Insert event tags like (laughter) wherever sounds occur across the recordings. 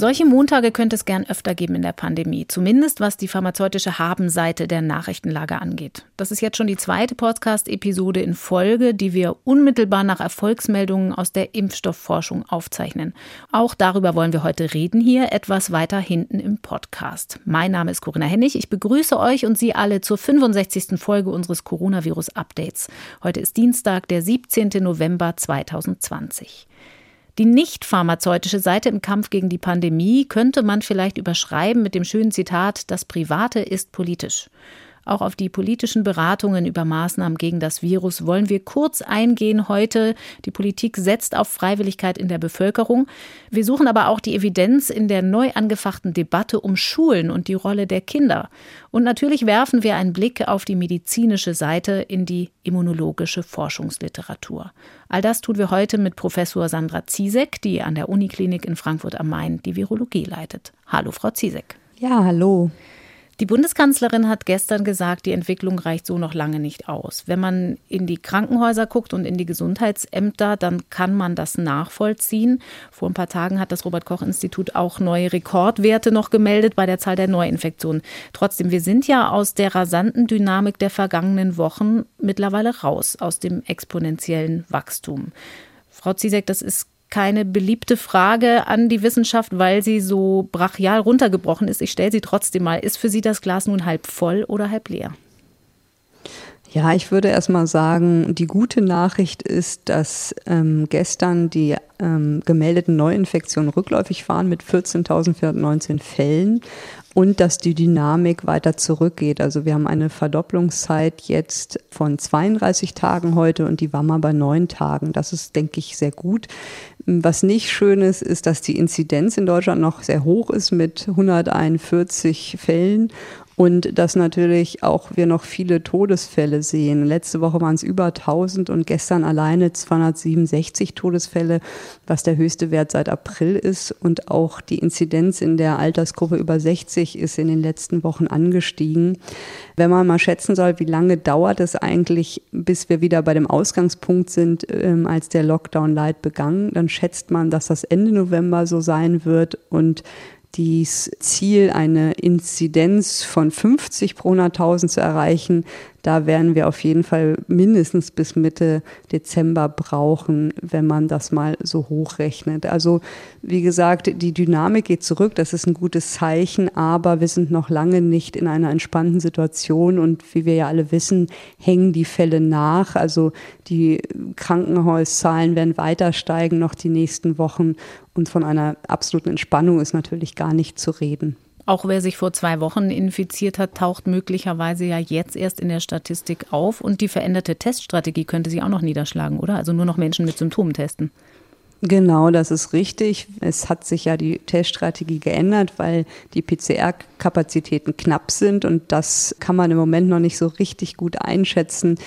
Solche Montage könnte es gern öfter geben in der Pandemie, zumindest was die pharmazeutische Habenseite der Nachrichtenlage angeht. Das ist jetzt schon die zweite Podcast-Episode in Folge, die wir unmittelbar nach Erfolgsmeldungen aus der Impfstoffforschung aufzeichnen. Auch darüber wollen wir heute reden hier, etwas weiter hinten im Podcast. Mein Name ist Corinna Hennig. Ich begrüße euch und Sie alle zur 65. Folge unseres Coronavirus-Updates. Heute ist Dienstag, der 17. November 2020. Die nicht pharmazeutische Seite im Kampf gegen die Pandemie könnte man vielleicht überschreiben mit dem schönen Zitat, das Private ist politisch. Auch auf die politischen Beratungen über Maßnahmen gegen das Virus wollen wir kurz eingehen heute. Die Politik setzt auf Freiwilligkeit in der Bevölkerung. Wir suchen aber auch die Evidenz in der neu angefachten Debatte um Schulen und die Rolle der Kinder. Und natürlich werfen wir einen Blick auf die medizinische Seite in die immunologische Forschungsliteratur. All das tun wir heute mit Professor Sandra Ziesek, die an der Uniklinik in Frankfurt am Main die Virologie leitet. Hallo, Frau Ziesek. Ja, hallo. Die Bundeskanzlerin hat gestern gesagt, die Entwicklung reicht so noch lange nicht aus. Wenn man in die Krankenhäuser guckt und in die Gesundheitsämter, dann kann man das nachvollziehen. Vor ein paar Tagen hat das Robert Koch Institut auch neue Rekordwerte noch gemeldet bei der Zahl der Neuinfektionen. Trotzdem, wir sind ja aus der rasanten Dynamik der vergangenen Wochen mittlerweile raus aus dem exponentiellen Wachstum. Frau Ziesek, das ist keine beliebte Frage an die Wissenschaft, weil sie so brachial runtergebrochen ist. Ich stelle sie trotzdem mal. Ist für Sie das Glas nun halb voll oder halb leer? Ja, ich würde erst mal sagen, die gute Nachricht ist, dass ähm, gestern die ähm, gemeldeten Neuinfektionen rückläufig waren mit 14.419 Fällen und dass die Dynamik weiter zurückgeht. Also wir haben eine Verdopplungszeit jetzt von 32 Tagen heute und die war mal bei neun Tagen. Das ist, denke ich, sehr gut. Was nicht schön ist, ist, dass die Inzidenz in Deutschland noch sehr hoch ist mit 141 Fällen und dass natürlich auch wir noch viele Todesfälle sehen. Letzte Woche waren es über 1000 und gestern alleine 267 Todesfälle, was der höchste Wert seit April ist. Und auch die Inzidenz in der Altersgruppe über 60 ist in den letzten Wochen angestiegen. Wenn man mal schätzen soll, wie lange dauert es eigentlich, bis wir wieder bei dem Ausgangspunkt sind, ähm, als der Lockdown Light begann, dann schätzt man, dass das Ende November so sein wird und dies Ziel, eine Inzidenz von 50 pro 100.000 zu erreichen, da werden wir auf jeden Fall mindestens bis Mitte Dezember brauchen, wenn man das mal so hochrechnet. Also wie gesagt, die Dynamik geht zurück, das ist ein gutes Zeichen, aber wir sind noch lange nicht in einer entspannten Situation und wie wir ja alle wissen, hängen die Fälle nach. Also die Krankenhauszahlen werden weiter steigen noch die nächsten Wochen und von einer absoluten Entspannung ist natürlich gar nicht zu reden. Auch wer sich vor zwei Wochen infiziert hat, taucht möglicherweise ja jetzt erst in der Statistik auf. Und die veränderte Teststrategie könnte sich auch noch niederschlagen, oder? Also nur noch Menschen mit Symptomen testen. Genau, das ist richtig. Es hat sich ja die Teststrategie geändert, weil die PCR-Kapazitäten knapp sind und das kann man im Moment noch nicht so richtig gut einschätzen,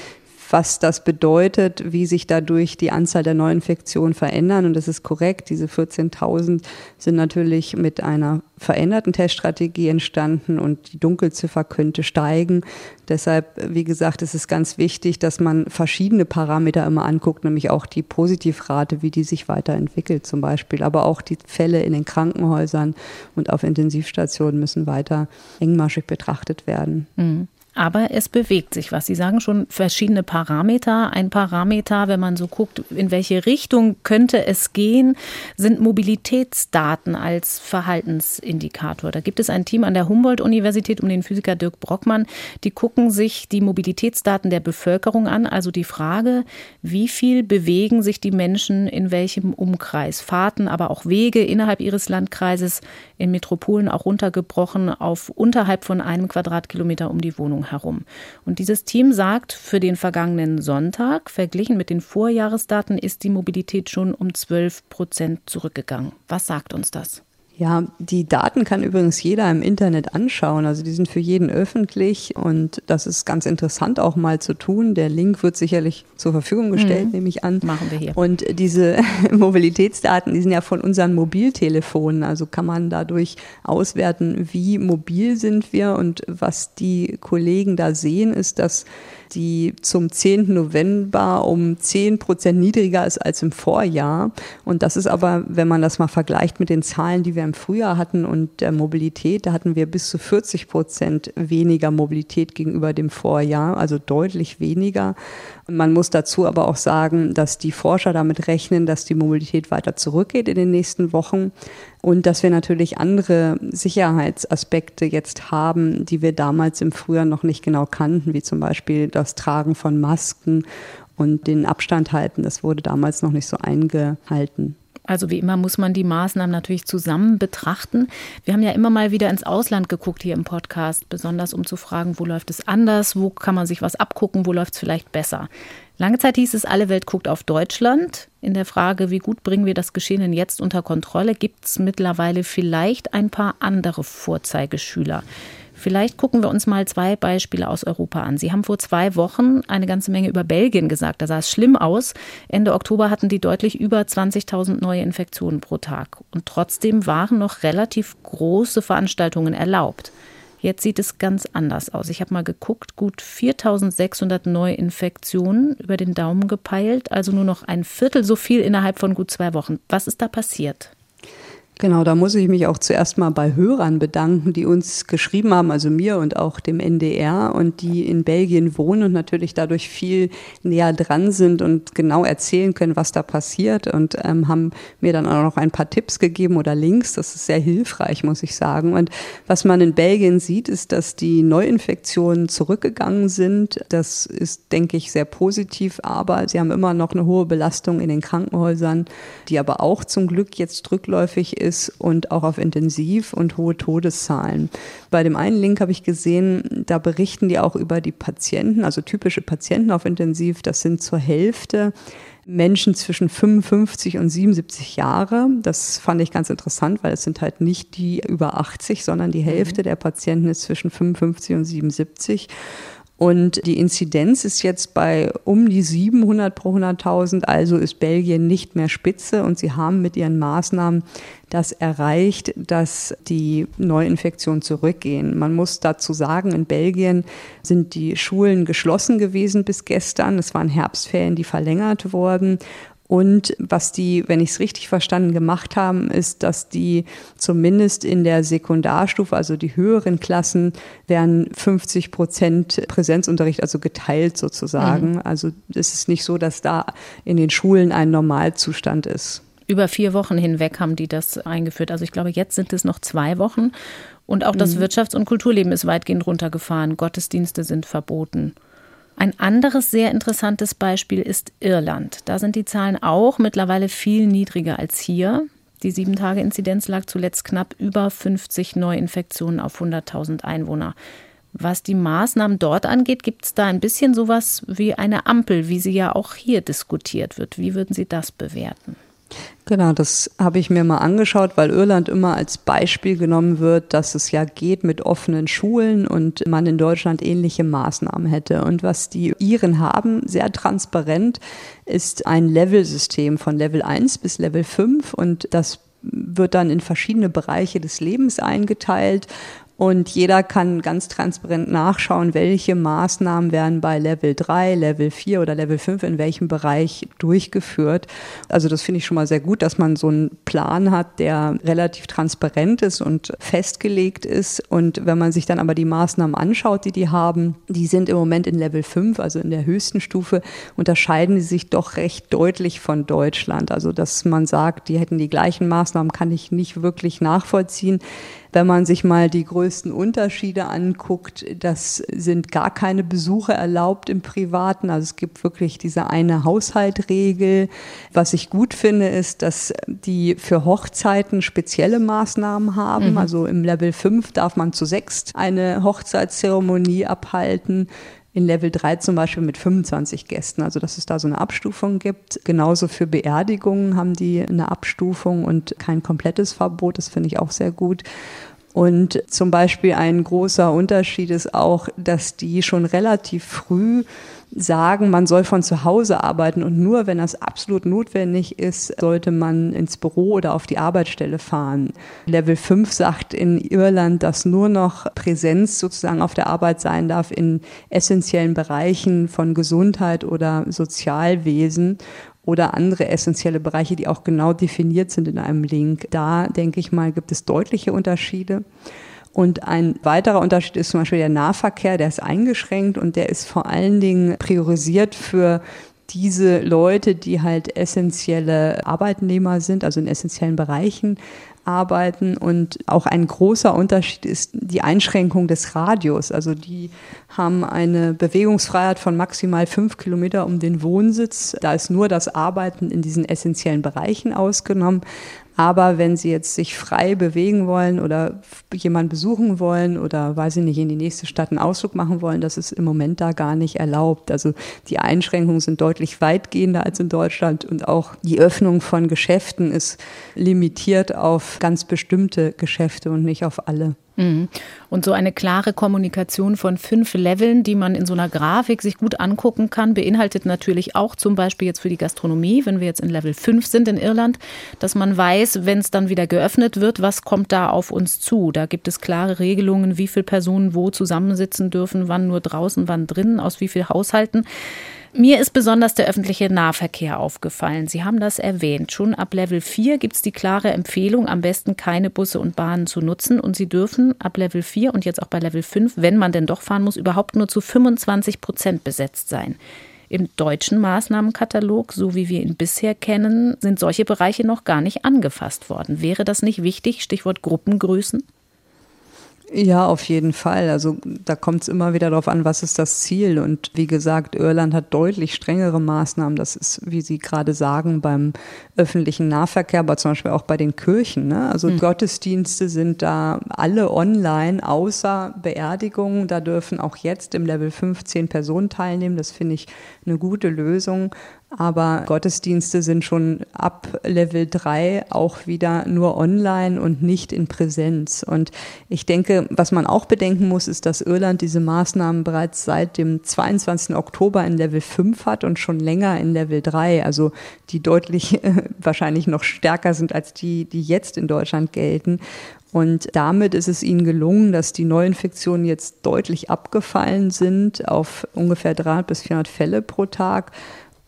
was das bedeutet, wie sich dadurch die Anzahl der Neuinfektionen verändern. Und das ist korrekt. Diese 14.000 sind natürlich mit einer veränderten Teststrategie entstanden und die Dunkelziffer könnte steigen. Deshalb, wie gesagt, ist es ganz wichtig, dass man verschiedene Parameter immer anguckt, nämlich auch die Positivrate, wie die sich weiterentwickelt zum Beispiel, aber auch die Fälle in den Krankenhäusern und auf Intensivstationen müssen weiter engmaschig betrachtet werden. Mhm. Aber es bewegt sich was. Sie sagen schon verschiedene Parameter. Ein Parameter, wenn man so guckt, in welche Richtung könnte es gehen, sind Mobilitätsdaten als Verhaltensindikator. Da gibt es ein Team an der Humboldt-Universität um den Physiker Dirk Brockmann. Die gucken sich die Mobilitätsdaten der Bevölkerung an. Also die Frage, wie viel bewegen sich die Menschen in welchem Umkreis? Fahrten, aber auch Wege innerhalb ihres Landkreises, in Metropolen auch runtergebrochen auf unterhalb von einem Quadratkilometer um die Wohnung herum. Und dieses Team sagt, für den vergangenen Sonntag, verglichen mit den Vorjahresdaten, ist die Mobilität schon um 12 Prozent zurückgegangen. Was sagt uns das? Ja, die Daten kann übrigens jeder im Internet anschauen. Also die sind für jeden öffentlich und das ist ganz interessant auch mal zu tun. Der Link wird sicherlich zur Verfügung gestellt, mhm. nehme ich an. Machen wir hier. Und diese (laughs) Mobilitätsdaten, die sind ja von unseren Mobiltelefonen. Also kann man dadurch auswerten, wie mobil sind wir und was die Kollegen da sehen, ist, dass die zum 10. November um 10 Prozent niedriger ist als im Vorjahr. Und das ist aber, wenn man das mal vergleicht mit den Zahlen, die wir im Frühjahr hatten und der Mobilität, da hatten wir bis zu 40 Prozent weniger Mobilität gegenüber dem Vorjahr, also deutlich weniger. Man muss dazu aber auch sagen, dass die Forscher damit rechnen, dass die Mobilität weiter zurückgeht in den nächsten Wochen und dass wir natürlich andere Sicherheitsaspekte jetzt haben, die wir damals im Frühjahr noch nicht genau kannten, wie zum Beispiel das Tragen von Masken und den Abstand halten. Das wurde damals noch nicht so eingehalten. Also wie immer muss man die Maßnahmen natürlich zusammen betrachten. Wir haben ja immer mal wieder ins Ausland geguckt hier im Podcast, besonders um zu fragen, wo läuft es anders, wo kann man sich was abgucken, wo läuft es vielleicht besser. Lange Zeit hieß es, alle Welt guckt auf Deutschland. In der Frage, wie gut bringen wir das Geschehen denn jetzt unter Kontrolle, gibt es mittlerweile vielleicht ein paar andere Vorzeigeschüler. Vielleicht gucken wir uns mal zwei Beispiele aus Europa an. Sie haben vor zwei Wochen eine ganze Menge über Belgien gesagt. Da sah es schlimm aus. Ende Oktober hatten die deutlich über 20.000 neue Infektionen pro Tag. Und trotzdem waren noch relativ große Veranstaltungen erlaubt. Jetzt sieht es ganz anders aus. Ich habe mal geguckt, gut 4600 Neuinfektionen über den Daumen gepeilt, also nur noch ein Viertel so viel innerhalb von gut zwei Wochen. Was ist da passiert? Genau, da muss ich mich auch zuerst mal bei Hörern bedanken, die uns geschrieben haben, also mir und auch dem NDR und die in Belgien wohnen und natürlich dadurch viel näher dran sind und genau erzählen können, was da passiert und ähm, haben mir dann auch noch ein paar Tipps gegeben oder Links. Das ist sehr hilfreich, muss ich sagen. Und was man in Belgien sieht, ist, dass die Neuinfektionen zurückgegangen sind. Das ist, denke ich, sehr positiv, aber sie haben immer noch eine hohe Belastung in den Krankenhäusern, die aber auch zum Glück jetzt rückläufig ist ist und auch auf Intensiv und hohe Todeszahlen. Bei dem einen Link habe ich gesehen, da berichten die auch über die Patienten, also typische Patienten auf Intensiv. Das sind zur Hälfte Menschen zwischen 55 und 77 Jahre. Das fand ich ganz interessant, weil es sind halt nicht die über 80, sondern die Hälfte mhm. der Patienten ist zwischen 55 und 77. Und die Inzidenz ist jetzt bei um die 700 pro 100.000, also ist Belgien nicht mehr Spitze und sie haben mit ihren Maßnahmen das erreicht, dass die Neuinfektionen zurückgehen. Man muss dazu sagen, in Belgien sind die Schulen geschlossen gewesen bis gestern. Es waren Herbstferien, die verlängert wurden. Und was die, wenn ich es richtig verstanden, gemacht haben, ist, dass die zumindest in der Sekundarstufe, also die höheren Klassen, werden 50 Prozent Präsenzunterricht, also geteilt sozusagen. Mhm. Also es ist nicht so, dass da in den Schulen ein Normalzustand ist. Über vier Wochen hinweg haben die das eingeführt. Also ich glaube, jetzt sind es noch zwei Wochen. Und auch das mhm. Wirtschafts- und Kulturleben ist weitgehend runtergefahren. Gottesdienste sind verboten. Ein anderes sehr interessantes Beispiel ist Irland. Da sind die Zahlen auch mittlerweile viel niedriger als hier. Die Sieben-Tage-Inzidenz lag zuletzt knapp über 50 Neuinfektionen auf 100.000 Einwohner. Was die Maßnahmen dort angeht, gibt es da ein bisschen sowas wie eine Ampel, wie sie ja auch hier diskutiert wird. Wie würden Sie das bewerten? Genau, das habe ich mir mal angeschaut, weil Irland immer als Beispiel genommen wird, dass es ja geht mit offenen Schulen und man in Deutschland ähnliche Maßnahmen hätte. Und was die Iren haben, sehr transparent, ist ein Level-System von Level 1 bis Level 5 und das wird dann in verschiedene Bereiche des Lebens eingeteilt und jeder kann ganz transparent nachschauen, welche Maßnahmen werden bei Level 3, Level 4 oder Level 5 in welchem Bereich durchgeführt. Also das finde ich schon mal sehr gut, dass man so einen Plan hat, der relativ transparent ist und festgelegt ist. Und wenn man sich dann aber die Maßnahmen anschaut, die die haben, die sind im Moment in Level 5, also in der höchsten Stufe, unterscheiden sie sich doch recht deutlich von Deutschland. Also dass man sagt, die hätten die gleichen Maßnahmen, kann ich nicht wirklich nachvollziehen. Wenn man sich mal die größten Unterschiede anguckt, das sind gar keine Besuche erlaubt im Privaten. Also es gibt wirklich diese eine Haushaltregel. Was ich gut finde, ist, dass die für Hochzeiten spezielle Maßnahmen haben. Mhm. Also im Level 5 darf man zu sechst eine Hochzeitszeremonie abhalten in Level 3 zum Beispiel mit 25 Gästen, also dass es da so eine Abstufung gibt. Genauso für Beerdigungen haben die eine Abstufung und kein komplettes Verbot, das finde ich auch sehr gut. Und zum Beispiel ein großer Unterschied ist auch, dass die schon relativ früh sagen, man soll von zu Hause arbeiten und nur wenn das absolut notwendig ist, sollte man ins Büro oder auf die Arbeitsstelle fahren. Level 5 sagt in Irland, dass nur noch Präsenz sozusagen auf der Arbeit sein darf in essentiellen Bereichen von Gesundheit oder Sozialwesen oder andere essentielle Bereiche, die auch genau definiert sind in einem Link. Da denke ich mal, gibt es deutliche Unterschiede. Und ein weiterer Unterschied ist zum Beispiel der Nahverkehr, der ist eingeschränkt und der ist vor allen Dingen priorisiert für diese Leute, die halt essentielle Arbeitnehmer sind, also in essentiellen Bereichen arbeiten. Und auch ein großer Unterschied ist die Einschränkung des Radius. Also die haben eine Bewegungsfreiheit von maximal fünf Kilometer um den Wohnsitz. Da ist nur das Arbeiten in diesen essentiellen Bereichen ausgenommen. Aber wenn Sie jetzt sich frei bewegen wollen oder jemanden besuchen wollen oder, weiß ich nicht, in die nächste Stadt einen Ausflug machen wollen, das ist im Moment da gar nicht erlaubt. Also die Einschränkungen sind deutlich weitgehender als in Deutschland und auch die Öffnung von Geschäften ist limitiert auf ganz bestimmte Geschäfte und nicht auf alle. Mhm. Und so eine klare Kommunikation von fünf Leveln, die man in so einer Grafik sich gut angucken kann, beinhaltet natürlich auch zum Beispiel jetzt für die Gastronomie, wenn wir jetzt in Level 5 sind in Irland, dass man weiß, wenn es dann wieder geöffnet wird, was kommt da auf uns zu. Da gibt es klare Regelungen, wie viele Personen wo zusammensitzen dürfen, wann nur draußen, wann drinnen, aus wie vielen Haushalten. Mir ist besonders der öffentliche Nahverkehr aufgefallen. Sie haben das erwähnt. Schon ab Level 4 gibt es die klare Empfehlung, am besten keine Busse und Bahnen zu nutzen. Und Sie dürfen ab Level 4 und jetzt auch bei Level 5, wenn man denn doch fahren muss, überhaupt nur zu 25 Prozent besetzt sein. Im deutschen Maßnahmenkatalog, so wie wir ihn bisher kennen, sind solche Bereiche noch gar nicht angefasst worden. Wäre das nicht wichtig? Stichwort Gruppengrößen? Ja, auf jeden Fall. Also da kommt es immer wieder darauf an, was ist das Ziel. Und wie gesagt, Irland hat deutlich strengere Maßnahmen. Das ist, wie Sie gerade sagen, beim öffentlichen Nahverkehr, aber zum Beispiel auch bei den Kirchen. Ne? Also mhm. Gottesdienste sind da alle online, außer Beerdigungen. Da dürfen auch jetzt im Level 15 Personen teilnehmen. Das finde ich eine gute Lösung. Aber Gottesdienste sind schon ab Level 3 auch wieder nur online und nicht in Präsenz. Und ich denke, was man auch bedenken muss, ist, dass Irland diese Maßnahmen bereits seit dem 22. Oktober in Level 5 hat und schon länger in Level 3, also die deutlich (laughs) wahrscheinlich noch stärker sind als die, die jetzt in Deutschland gelten. Und damit ist es ihnen gelungen, dass die Neuinfektionen jetzt deutlich abgefallen sind auf ungefähr 300 bis 400 Fälle pro Tag.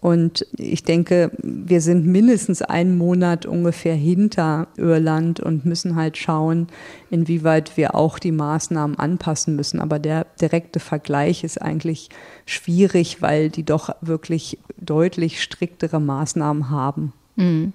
Und ich denke, wir sind mindestens einen Monat ungefähr hinter Irland und müssen halt schauen, inwieweit wir auch die Maßnahmen anpassen müssen. Aber der direkte Vergleich ist eigentlich schwierig, weil die doch wirklich deutlich striktere Maßnahmen haben. Mhm.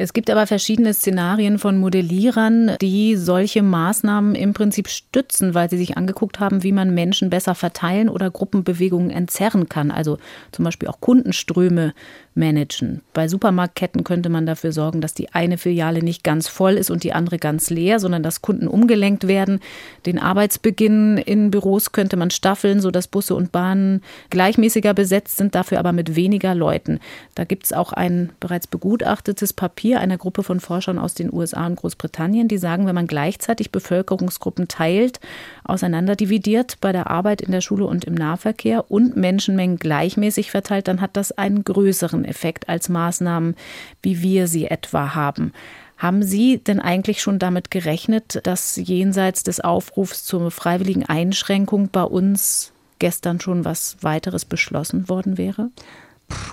Es gibt aber verschiedene Szenarien von Modellierern, die solche Maßnahmen im Prinzip stützen, weil sie sich angeguckt haben, wie man Menschen besser verteilen oder Gruppenbewegungen entzerren kann. Also zum Beispiel auch Kundenströme managen. Bei Supermarktketten könnte man dafür sorgen, dass die eine Filiale nicht ganz voll ist und die andere ganz leer, sondern dass Kunden umgelenkt werden. Den Arbeitsbeginn in Büros könnte man staffeln, sodass Busse und Bahnen gleichmäßiger besetzt sind, dafür aber mit weniger Leuten. Da gibt es auch ein bereits begutachtetes Papier einer Gruppe von Forschern aus den USA und Großbritannien, die sagen, wenn man gleichzeitig Bevölkerungsgruppen teilt, auseinanderdividiert bei der Arbeit in der Schule und im Nahverkehr und Menschenmengen gleichmäßig verteilt, dann hat das einen größeren Effekt als Maßnahmen, wie wir sie etwa haben. Haben Sie denn eigentlich schon damit gerechnet, dass jenseits des Aufrufs zur freiwilligen Einschränkung bei uns gestern schon was weiteres beschlossen worden wäre?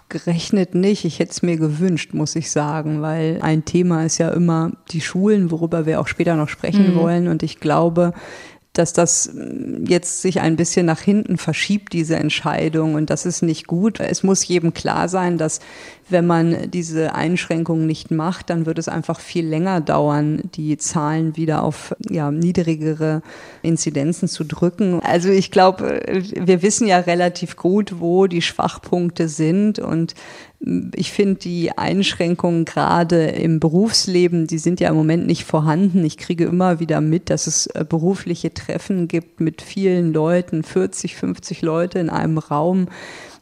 gerechnet nicht. Ich hätte es mir gewünscht, muss ich sagen, weil ein Thema ist ja immer die Schulen, worüber wir auch später noch sprechen mhm. wollen. Und ich glaube, dass das mm, jetzt sich ein bisschen nach hinten verschiebt, diese Entscheidung. Und das ist nicht gut. Es muss jedem klar sein, dass wenn man diese Einschränkungen nicht macht, dann wird es einfach viel länger dauern, die Zahlen wieder auf ja, niedrigere Inzidenzen zu drücken. Also ich glaube, wir wissen ja relativ gut, wo die Schwachpunkte sind und ich finde die Einschränkungen gerade im Berufsleben, die sind ja im Moment nicht vorhanden. Ich kriege immer wieder mit, dass es äh, berufliche Treffen gibt mit vielen Leuten, 40, 50 Leute in einem Raum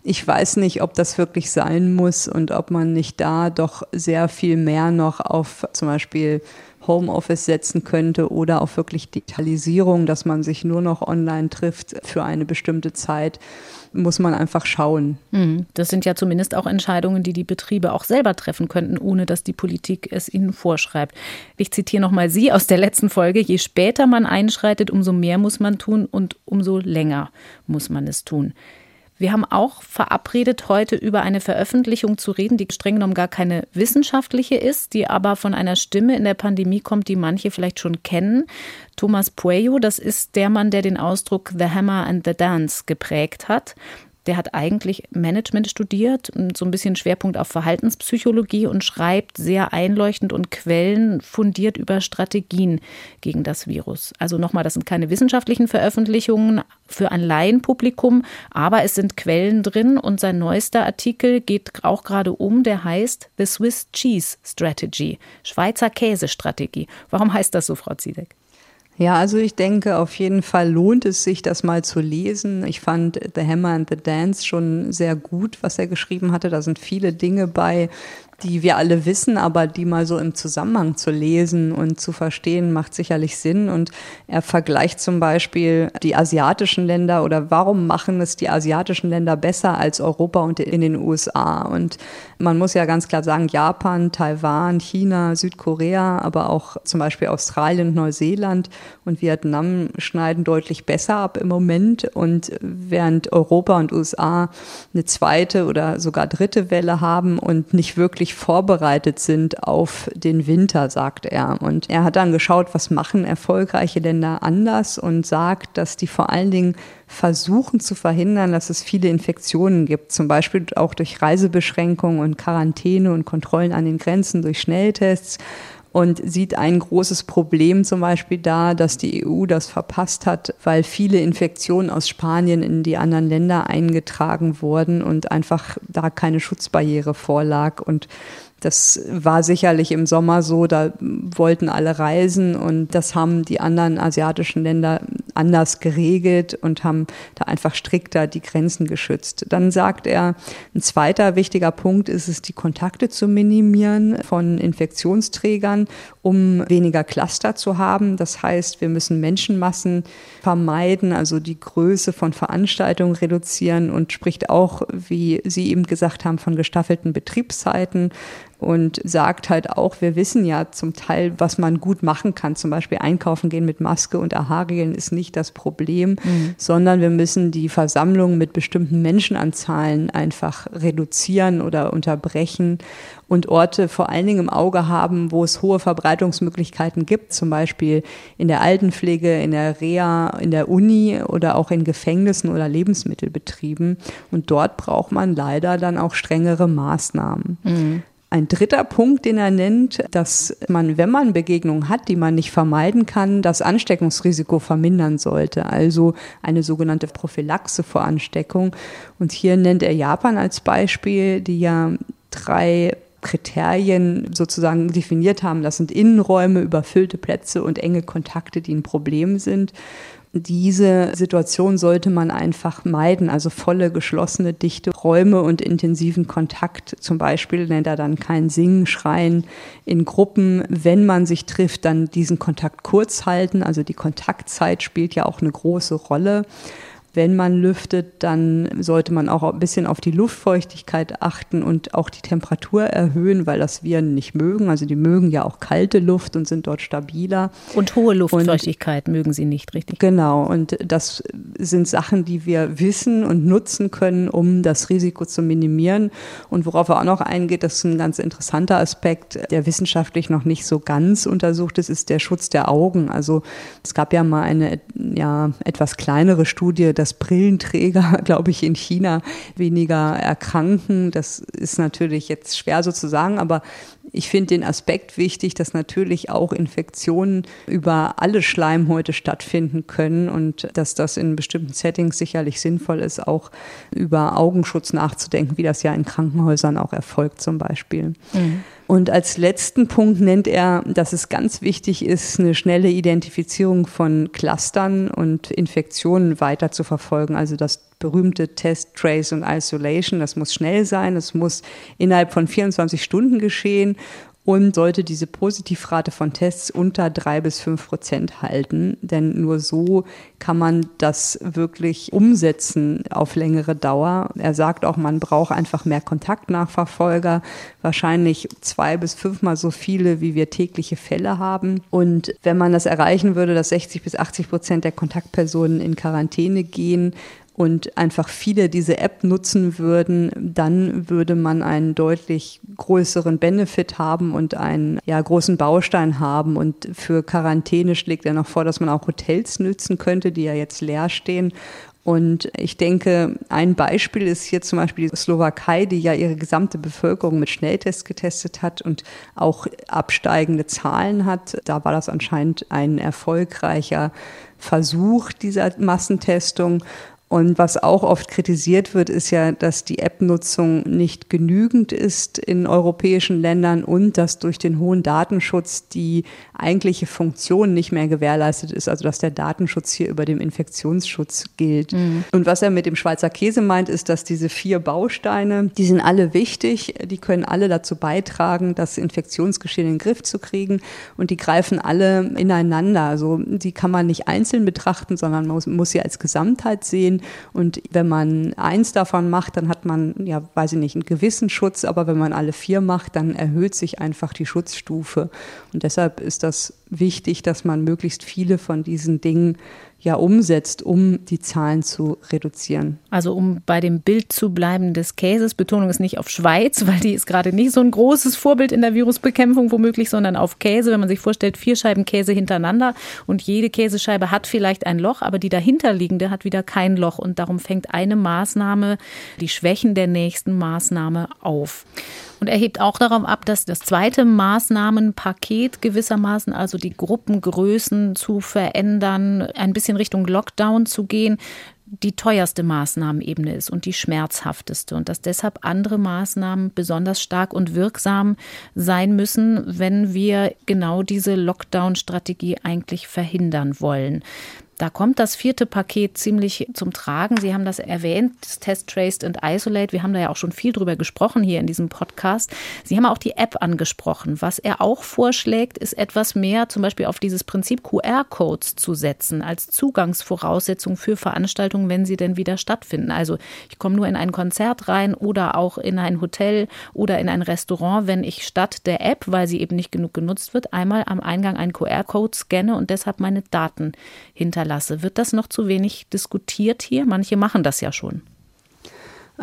ich weiß nicht, ob das wirklich sein muss und ob man nicht da doch sehr viel mehr noch auf zum Beispiel Homeoffice setzen könnte oder auch wirklich Digitalisierung, dass man sich nur noch online trifft für eine bestimmte Zeit muss man einfach schauen. Mhm. Das sind ja zumindest auch Entscheidungen, die die Betriebe auch selber treffen könnten, ohne dass die Politik es ihnen vorschreibt. Ich zitiere nochmal Sie aus der letzten Folge. Je später man einschreitet, umso mehr muss man tun und umso länger muss man es tun. Wir haben auch verabredet, heute über eine Veröffentlichung zu reden, die streng genommen gar keine wissenschaftliche ist, die aber von einer Stimme in der Pandemie kommt, die manche vielleicht schon kennen. Thomas Pueyo, das ist der Mann, der den Ausdruck The Hammer and the Dance geprägt hat. Der hat eigentlich Management studiert, so ein bisschen Schwerpunkt auf Verhaltenspsychologie und schreibt sehr einleuchtend und quellenfundiert über Strategien gegen das Virus. Also nochmal, das sind keine wissenschaftlichen Veröffentlichungen für ein Laienpublikum, aber es sind Quellen drin und sein neuester Artikel geht auch gerade um, der heißt The Swiss Cheese Strategy, Schweizer Käsestrategie. Warum heißt das so, Frau Ziedek? Ja, also ich denke, auf jeden Fall lohnt es sich, das mal zu lesen. Ich fand The Hammer and the Dance schon sehr gut, was er geschrieben hatte. Da sind viele Dinge bei, die wir alle wissen, aber die mal so im Zusammenhang zu lesen und zu verstehen, macht sicherlich Sinn. Und er vergleicht zum Beispiel die asiatischen Länder oder warum machen es die asiatischen Länder besser als Europa und in den USA. Und man muss ja ganz klar sagen, Japan, Taiwan, China, Südkorea, aber auch zum Beispiel Australien, Neuseeland und Vietnam schneiden deutlich besser ab im Moment. Und während Europa und USA eine zweite oder sogar dritte Welle haben und nicht wirklich wirklich vorbereitet sind auf den Winter, sagt er. Und er hat dann geschaut, was machen erfolgreiche Länder anders und sagt, dass die vor allen Dingen versuchen zu verhindern, dass es viele Infektionen gibt, zum Beispiel auch durch Reisebeschränkungen und Quarantäne und Kontrollen an den Grenzen durch Schnelltests und sieht ein großes Problem zum Beispiel da, dass die EU das verpasst hat, weil viele Infektionen aus Spanien in die anderen Länder eingetragen wurden und einfach da keine Schutzbarriere vorlag. Und das war sicherlich im Sommer so, da wollten alle reisen und das haben die anderen asiatischen Länder anders geregelt und haben da einfach strikter die Grenzen geschützt. Dann sagt er, ein zweiter wichtiger Punkt ist es, die Kontakte zu minimieren von Infektionsträgern, um weniger Cluster zu haben. Das heißt, wir müssen Menschenmassen vermeiden, also die Größe von Veranstaltungen reduzieren und spricht auch, wie Sie eben gesagt haben, von gestaffelten Betriebszeiten und sagt halt auch, wir wissen ja zum Teil, was man gut machen kann. Zum Beispiel einkaufen gehen mit Maske und AHA-Regeln ist nicht das Problem, mhm. sondern wir müssen die Versammlung mit bestimmten Menschenanzahlen einfach reduzieren oder unterbrechen und Orte vor allen Dingen im Auge haben, wo es hohe Verbreitungsmöglichkeiten gibt, zum Beispiel in der Altenpflege, in der Reha, in der Uni oder auch in Gefängnissen oder Lebensmittelbetrieben. Und dort braucht man leider dann auch strengere Maßnahmen. Mhm. Ein dritter Punkt, den er nennt, dass man, wenn man Begegnungen hat, die man nicht vermeiden kann, das Ansteckungsrisiko vermindern sollte. Also eine sogenannte Prophylaxe vor Ansteckung. Und hier nennt er Japan als Beispiel, die ja drei Kriterien sozusagen definiert haben. Das sind Innenräume, überfüllte Plätze und enge Kontakte, die ein Problem sind diese Situation sollte man einfach meiden, also volle, geschlossene, dichte Räume und intensiven Kontakt. Zum Beispiel nennt er dann kein Singen, Schreien in Gruppen. Wenn man sich trifft, dann diesen Kontakt kurz halten. Also die Kontaktzeit spielt ja auch eine große Rolle. Wenn man lüftet, dann sollte man auch ein bisschen auf die Luftfeuchtigkeit achten und auch die Temperatur erhöhen, weil das Viren nicht mögen. Also die mögen ja auch kalte Luft und sind dort stabiler. Und hohe Luftfeuchtigkeit und, mögen sie nicht, richtig? Genau. Und das sind Sachen, die wir wissen und nutzen können, um das Risiko zu minimieren. Und worauf er auch noch eingeht, das ist ein ganz interessanter Aspekt, der wissenschaftlich noch nicht so ganz untersucht ist, ist der Schutz der Augen. Also es gab ja mal eine ja, etwas kleinere Studie, dass Brillenträger, (laughs) glaube ich, in China weniger erkranken. Das ist natürlich jetzt schwer so zu sagen, aber ich finde den Aspekt wichtig, dass natürlich auch Infektionen über alle Schleimhäute stattfinden können und dass das in bestimmten Settings sicherlich sinnvoll ist, auch über Augenschutz nachzudenken, wie das ja in Krankenhäusern auch erfolgt zum Beispiel. Mhm. Und als letzten Punkt nennt er, dass es ganz wichtig ist, eine schnelle Identifizierung von Clustern und Infektionen weiter zu verfolgen. Also das berühmte Test, Trace und Isolation, das muss schnell sein, das muss innerhalb von 24 Stunden geschehen und sollte diese Positivrate von Tests unter drei bis fünf Prozent halten. Denn nur so kann man das wirklich umsetzen auf längere Dauer. Er sagt auch, man braucht einfach mehr Kontaktnachverfolger, wahrscheinlich zwei bis fünfmal so viele, wie wir tägliche Fälle haben. Und wenn man das erreichen würde, dass 60 bis 80 Prozent der Kontaktpersonen in Quarantäne gehen, und einfach viele diese App nutzen würden, dann würde man einen deutlich größeren Benefit haben und einen ja, großen Baustein haben. Und für Quarantäne schlägt er noch vor, dass man auch Hotels nützen könnte, die ja jetzt leer stehen. Und ich denke, ein Beispiel ist hier zum Beispiel die Slowakei, die ja ihre gesamte Bevölkerung mit Schnelltests getestet hat und auch absteigende Zahlen hat. Da war das anscheinend ein erfolgreicher Versuch dieser Massentestung. Und was auch oft kritisiert wird, ist ja, dass die App-Nutzung nicht genügend ist in europäischen Ländern und dass durch den hohen Datenschutz die eigentliche Funktion nicht mehr gewährleistet ist, also dass der Datenschutz hier über dem Infektionsschutz gilt. Mhm. Und was er mit dem Schweizer Käse meint, ist, dass diese vier Bausteine, die sind alle wichtig, die können alle dazu beitragen, das Infektionsgeschehen in den Griff zu kriegen und die greifen alle ineinander. Also die kann man nicht einzeln betrachten, sondern man muss, muss sie als Gesamtheit sehen sehen. Und wenn man eins davon macht, dann hat man, ja, weiß ich nicht, einen gewissen Schutz, aber wenn man alle vier macht, dann erhöht sich einfach die Schutzstufe. Und deshalb ist das wichtig, dass man möglichst viele von diesen Dingen ja umsetzt, um die Zahlen zu reduzieren. Also um bei dem Bild zu bleiben des Käses, Betonung ist nicht auf Schweiz, weil die ist gerade nicht so ein großes Vorbild in der Virusbekämpfung womöglich, sondern auf Käse. Wenn man sich vorstellt, vier Scheiben Käse hintereinander und jede Käsescheibe hat vielleicht ein Loch, aber die dahinterliegende hat wieder kein Loch und darum fängt eine Maßnahme die Schwächen der nächsten Maßnahme auf. Und er hebt auch darauf ab, dass das zweite Maßnahmenpaket gewissermaßen, also die Gruppengrößen zu verändern, ein bisschen Richtung Lockdown zu gehen, die teuerste Maßnahmenebene ist und die schmerzhafteste und dass deshalb andere Maßnahmen besonders stark und wirksam sein müssen, wenn wir genau diese Lockdown-Strategie eigentlich verhindern wollen. Da kommt das vierte Paket ziemlich zum Tragen. Sie haben das erwähnt, das Test, Traced and Isolate. Wir haben da ja auch schon viel drüber gesprochen hier in diesem Podcast. Sie haben auch die App angesprochen. Was er auch vorschlägt, ist etwas mehr zum Beispiel auf dieses Prinzip QR-Codes zu setzen als Zugangsvoraussetzung für Veranstaltungen, wenn sie denn wieder stattfinden. Also ich komme nur in ein Konzert rein oder auch in ein Hotel oder in ein Restaurant, wenn ich statt der App, weil sie eben nicht genug genutzt wird, einmal am Eingang einen QR-Code scanne und deshalb meine Daten hinterlasse hinterlasse. Wird das noch zu wenig diskutiert hier? Manche machen das ja schon.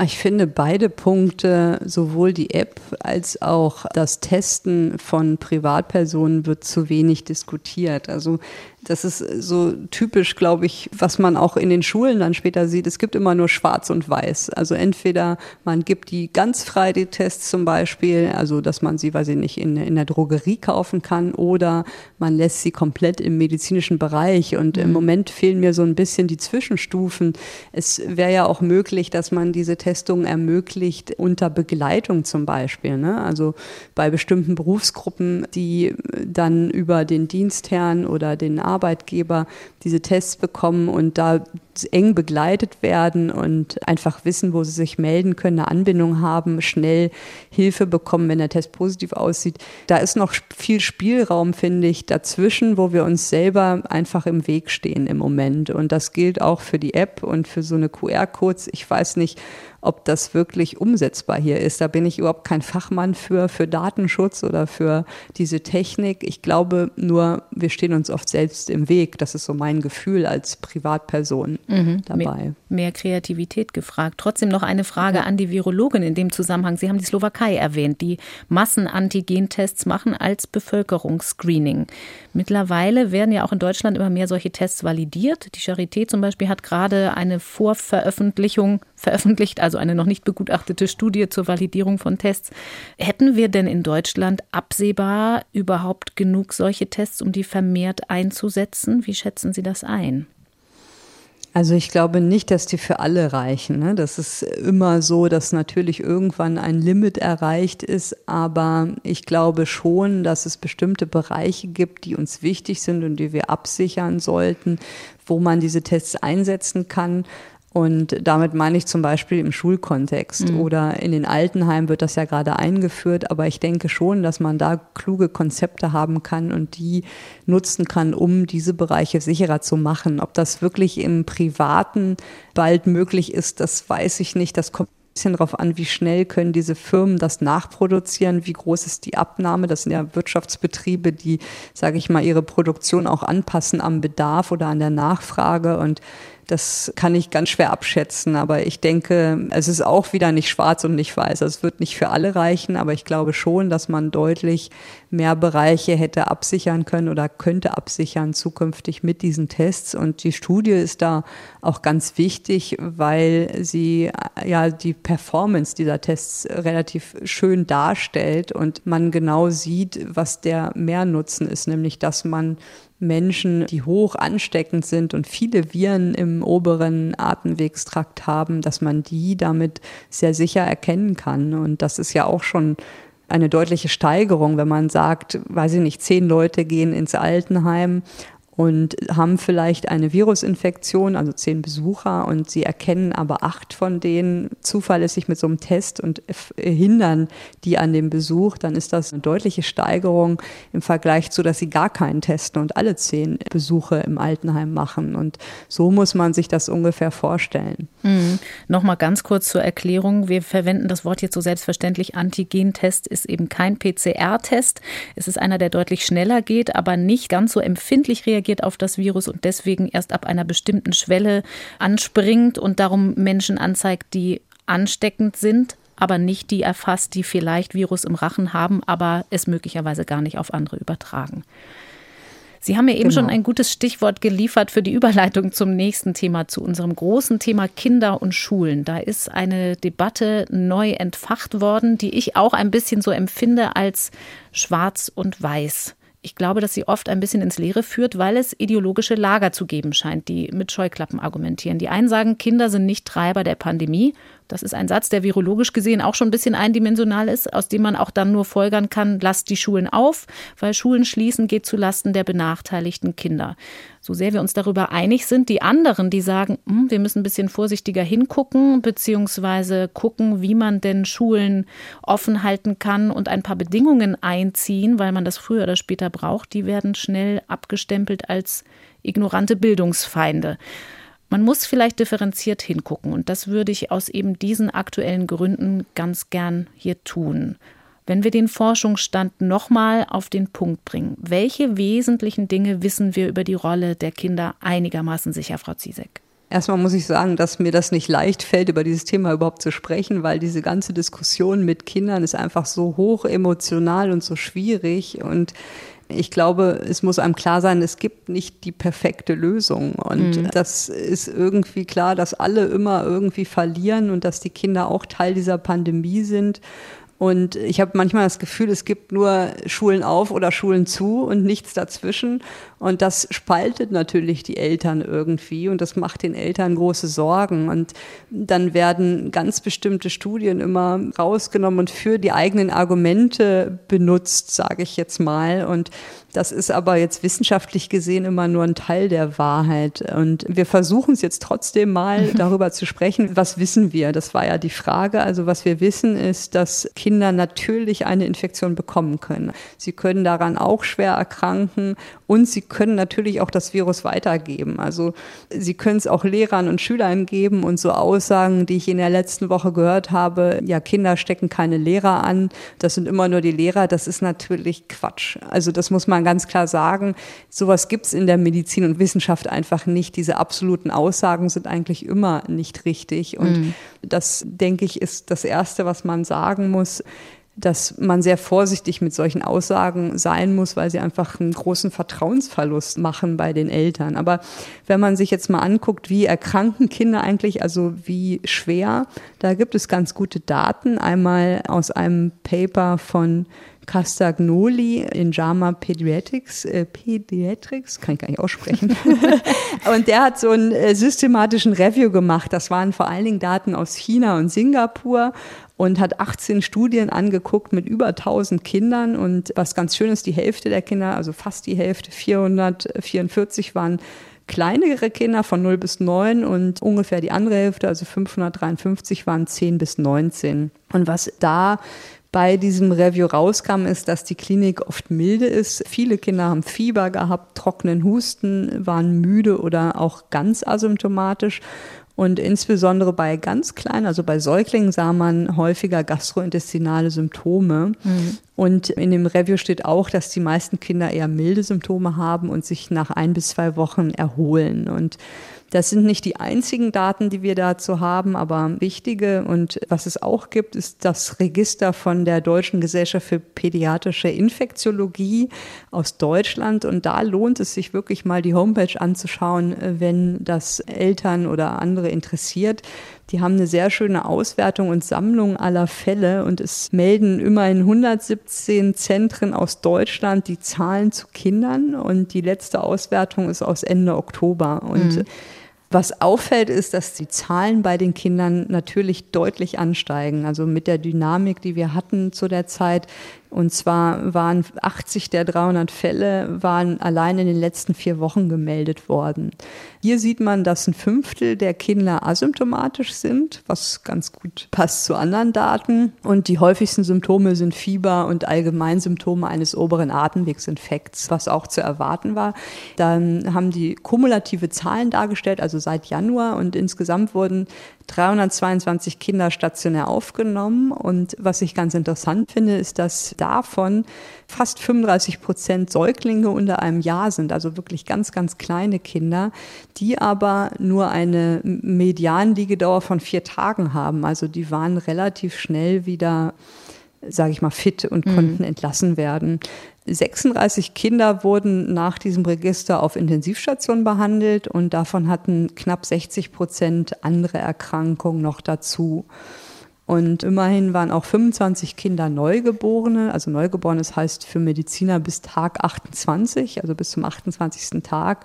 Ich finde beide Punkte, sowohl die App als auch das Testen von Privatpersonen wird zu wenig diskutiert. Also das ist so typisch, glaube ich, was man auch in den Schulen dann später sieht. Es gibt immer nur schwarz und weiß. Also entweder man gibt die ganz frei, die Tests zum Beispiel, also dass man sie, weiß ich nicht, in, in der Drogerie kaufen kann oder man lässt sie komplett im medizinischen Bereich. Und mhm. im Moment fehlen mir so ein bisschen die Zwischenstufen. Es wäre ja auch möglich, dass man diese Testung ermöglicht unter Begleitung zum Beispiel. Ne? Also bei bestimmten Berufsgruppen, die dann über den Dienstherrn oder den Arbeitgeber diese Tests bekommen und da eng begleitet werden und einfach wissen, wo sie sich melden können, eine Anbindung haben, schnell Hilfe bekommen, wenn der Test positiv aussieht. Da ist noch viel Spielraum, finde ich, dazwischen, wo wir uns selber einfach im Weg stehen im Moment. Und das gilt auch für die App und für so eine QR-Codes. Ich weiß nicht, ob das wirklich umsetzbar hier ist. Da bin ich überhaupt kein Fachmann für, für Datenschutz oder für diese Technik. Ich glaube nur, wir stehen uns oft selbst im Weg. Das ist so mein Gefühl als Privatperson mhm. dabei. Mehr, mehr, Kreativität gefragt. Trotzdem noch eine Frage ja. an die Virologin in dem Zusammenhang. Sie haben die Slowakei erwähnt, die Massenantigentests machen als Bevölkerungsscreening. Mittlerweile werden ja auch in Deutschland immer mehr solche Tests validiert. Die Charité zum Beispiel hat gerade eine Vorveröffentlichung veröffentlicht, also eine noch nicht begutachtete Studie zur Validierung von Tests. Hätten wir denn in Deutschland absehbar überhaupt genug solche Tests, um die vermehrt einzusetzen? Wie schätzen Sie das ein? Also ich glaube nicht, dass die für alle reichen. Ne? Das ist immer so, dass natürlich irgendwann ein Limit erreicht ist, aber ich glaube schon, dass es bestimmte Bereiche gibt, die uns wichtig sind und die wir absichern sollten, wo man diese Tests einsetzen kann. Und damit meine ich zum Beispiel im Schulkontext mhm. oder in den Altenheimen wird das ja gerade eingeführt. Aber ich denke schon, dass man da kluge Konzepte haben kann und die nutzen kann, um diese Bereiche sicherer zu machen. Ob das wirklich im Privaten bald möglich ist, das weiß ich nicht. Das kommt bisschen darauf an, wie schnell können diese Firmen das nachproduzieren, wie groß ist die Abnahme. Das sind ja Wirtschaftsbetriebe, die, sage ich mal, ihre Produktion auch anpassen am Bedarf oder an der Nachfrage. Und das kann ich ganz schwer abschätzen, aber ich denke, es ist auch wieder nicht schwarz und nicht weiß. Also es wird nicht für alle reichen, aber ich glaube schon, dass man deutlich mehr Bereiche hätte absichern können oder könnte absichern zukünftig mit diesen Tests. Und die Studie ist da auch ganz wichtig, weil sie ja die Performance dieser Tests relativ schön darstellt und man genau sieht, was der Mehrnutzen ist, nämlich dass man Menschen, die hoch ansteckend sind und viele Viren im oberen Atemwegstrakt haben, dass man die damit sehr sicher erkennen kann. Und das ist ja auch schon eine deutliche Steigerung, wenn man sagt, weiß ich nicht, zehn Leute gehen ins Altenheim und haben vielleicht eine Virusinfektion, also zehn Besucher, und sie erkennen aber acht von denen zuverlässig mit so einem Test und hindern die an dem Besuch, dann ist das eine deutliche Steigerung im Vergleich zu, dass sie gar keinen testen und alle zehn Besuche im Altenheim machen. Und so muss man sich das ungefähr vorstellen. Mhm. Nochmal ganz kurz zur Erklärung. Wir verwenden das Wort jetzt so selbstverständlich. Antigentest ist eben kein PCR-Test. Es ist einer, der deutlich schneller geht, aber nicht ganz so empfindlich reagiert reagiert auf das Virus und deswegen erst ab einer bestimmten Schwelle anspringt und darum Menschen anzeigt, die ansteckend sind, aber nicht die erfasst, die vielleicht Virus im Rachen haben, aber es möglicherweise gar nicht auf andere übertragen. Sie haben mir eben genau. schon ein gutes Stichwort geliefert für die Überleitung zum nächsten Thema, zu unserem großen Thema Kinder und Schulen. Da ist eine Debatte neu entfacht worden, die ich auch ein bisschen so empfinde als schwarz und weiß ich glaube, dass sie oft ein bisschen ins Leere führt, weil es ideologische Lager zu geben scheint, die mit Scheuklappen argumentieren. Die einen sagen, Kinder sind nicht Treiber der Pandemie das ist ein Satz, der virologisch gesehen auch schon ein bisschen eindimensional ist, aus dem man auch dann nur folgern kann, lasst die Schulen auf, weil Schulen schließen geht zu Lasten der benachteiligten Kinder. So sehr wir uns darüber einig sind, die anderen, die sagen, hm, wir müssen ein bisschen vorsichtiger hingucken, beziehungsweise gucken, wie man denn Schulen offen halten kann und ein paar Bedingungen einziehen, weil man das früher oder später braucht, die werden schnell abgestempelt als ignorante Bildungsfeinde. Man muss vielleicht differenziert hingucken und das würde ich aus eben diesen aktuellen Gründen ganz gern hier tun. Wenn wir den Forschungsstand nochmal auf den Punkt bringen, welche wesentlichen Dinge wissen wir über die Rolle der Kinder einigermaßen sicher, Frau Ziesek? Erstmal muss ich sagen, dass mir das nicht leicht fällt, über dieses Thema überhaupt zu sprechen, weil diese ganze Diskussion mit Kindern ist einfach so hoch emotional und so schwierig und ich glaube, es muss einem klar sein, es gibt nicht die perfekte Lösung. Und mhm. das ist irgendwie klar, dass alle immer irgendwie verlieren und dass die Kinder auch Teil dieser Pandemie sind. Und ich habe manchmal das Gefühl, es gibt nur Schulen auf oder Schulen zu und nichts dazwischen. Und das spaltet natürlich die Eltern irgendwie und das macht den Eltern große Sorgen. Und dann werden ganz bestimmte Studien immer rausgenommen und für die eigenen Argumente benutzt, sage ich jetzt mal. Und das ist aber jetzt wissenschaftlich gesehen immer nur ein Teil der Wahrheit. Und wir versuchen es jetzt trotzdem mal (laughs) darüber zu sprechen. Was wissen wir? Das war ja die Frage. Also was wir wissen ist, dass Kinder natürlich eine Infektion bekommen können. Sie können daran auch schwer erkranken und sie können natürlich auch das Virus weitergeben. Also sie können es auch Lehrern und Schülern geben und so Aussagen, die ich in der letzten Woche gehört habe, ja, Kinder stecken keine Lehrer an, das sind immer nur die Lehrer, das ist natürlich Quatsch. Also das muss man ganz klar sagen, sowas gibt es in der Medizin und Wissenschaft einfach nicht. Diese absoluten Aussagen sind eigentlich immer nicht richtig. Und mhm. das, denke ich, ist das Erste, was man sagen muss dass man sehr vorsichtig mit solchen Aussagen sein muss, weil sie einfach einen großen Vertrauensverlust machen bei den Eltern. Aber wenn man sich jetzt mal anguckt, wie erkranken Kinder eigentlich, also wie schwer, da gibt es ganz gute Daten. Einmal aus einem Paper von Castagnoli in JAMA Pediatrics, äh, Pediatrics, kann ich gar nicht aussprechen. (laughs) und der hat so einen äh, systematischen Review gemacht. Das waren vor allen Dingen Daten aus China und Singapur und hat 18 Studien angeguckt mit über 1000 Kindern. Und was ganz schön ist, die Hälfte der Kinder, also fast die Hälfte, 444 waren kleinere Kinder von 0 bis 9 und ungefähr die andere Hälfte, also 553, waren 10 bis 19. Und was da bei diesem Review rauskam, ist, dass die Klinik oft milde ist. Viele Kinder haben Fieber gehabt, trockenen Husten, waren müde oder auch ganz asymptomatisch. Und insbesondere bei ganz kleinen, also bei Säuglingen, sah man häufiger gastrointestinale Symptome. Mhm. Und in dem Review steht auch, dass die meisten Kinder eher milde Symptome haben und sich nach ein bis zwei Wochen erholen. Und das sind nicht die einzigen Daten, die wir dazu haben, aber wichtige. Und was es auch gibt, ist das Register von der Deutschen Gesellschaft für Pädiatrische Infektiologie aus Deutschland. Und da lohnt es sich wirklich mal die Homepage anzuschauen, wenn das Eltern oder andere interessiert. Die haben eine sehr schöne Auswertung und Sammlung aller Fälle und es melden immerhin 117 Zentren aus Deutschland die Zahlen zu Kindern und die letzte Auswertung ist aus Ende Oktober. Und mhm. Was auffällt, ist, dass die Zahlen bei den Kindern natürlich deutlich ansteigen. Also mit der Dynamik, die wir hatten zu der Zeit, und zwar waren 80 der 300 Fälle waren allein in den letzten vier Wochen gemeldet worden. Hier sieht man, dass ein Fünftel der Kinder asymptomatisch sind, was ganz gut passt zu anderen Daten. Und die häufigsten Symptome sind Fieber und Allgemeinsymptome eines oberen Atemwegsinfekts, was auch zu erwarten war. Dann haben die kumulative Zahlen dargestellt, also seit Januar. Und insgesamt wurden 322 Kinder stationär aufgenommen. Und was ich ganz interessant finde, ist, dass davon fast 35 Prozent Säuglinge unter einem Jahr sind, also wirklich ganz, ganz kleine Kinder, die aber nur eine Medianliegedauer von vier Tagen haben. Also die waren relativ schnell wieder sage ich mal, fit und mhm. konnten entlassen werden. 36 Kinder wurden nach diesem Register auf Intensivstationen behandelt und davon hatten knapp 60 Prozent andere Erkrankungen noch dazu. Und immerhin waren auch 25 Kinder Neugeborene. Also Neugeborenes heißt für Mediziner bis Tag 28, also bis zum 28. Tag.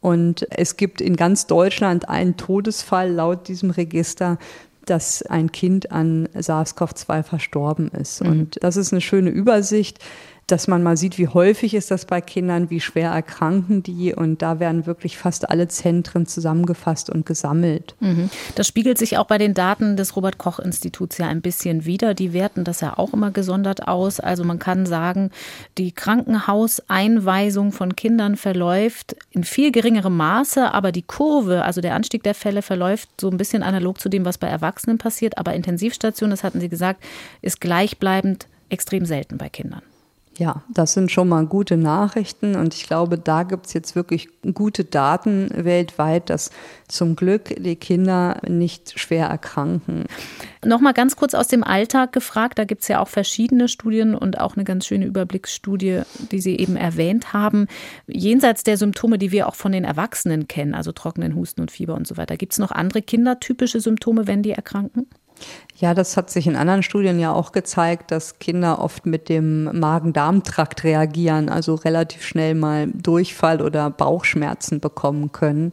Und es gibt in ganz Deutschland einen Todesfall laut diesem Register dass ein Kind an SARS-CoV-2 verstorben ist. Mhm. Und das ist eine schöne Übersicht dass man mal sieht, wie häufig ist das bei Kindern, wie schwer erkranken die. Und da werden wirklich fast alle Zentren zusammengefasst und gesammelt. Mhm. Das spiegelt sich auch bei den Daten des Robert Koch Instituts ja ein bisschen wieder. Die werten das ja auch immer gesondert aus. Also man kann sagen, die Krankenhauseinweisung von Kindern verläuft in viel geringerem Maße, aber die Kurve, also der Anstieg der Fälle verläuft so ein bisschen analog zu dem, was bei Erwachsenen passiert. Aber Intensivstation, das hatten Sie gesagt, ist gleichbleibend extrem selten bei Kindern. Ja, das sind schon mal gute Nachrichten und ich glaube, da gibt es jetzt wirklich gute Daten weltweit, dass zum Glück die Kinder nicht schwer erkranken. Nochmal ganz kurz aus dem Alltag gefragt, da gibt es ja auch verschiedene Studien und auch eine ganz schöne Überblicksstudie, die Sie eben erwähnt haben. Jenseits der Symptome, die wir auch von den Erwachsenen kennen, also trockenen Husten und Fieber und so weiter, gibt es noch andere kindertypische Symptome, wenn die erkranken? Ja, das hat sich in anderen Studien ja auch gezeigt, dass Kinder oft mit dem Magen-Darm-Trakt reagieren, also relativ schnell mal Durchfall oder Bauchschmerzen bekommen können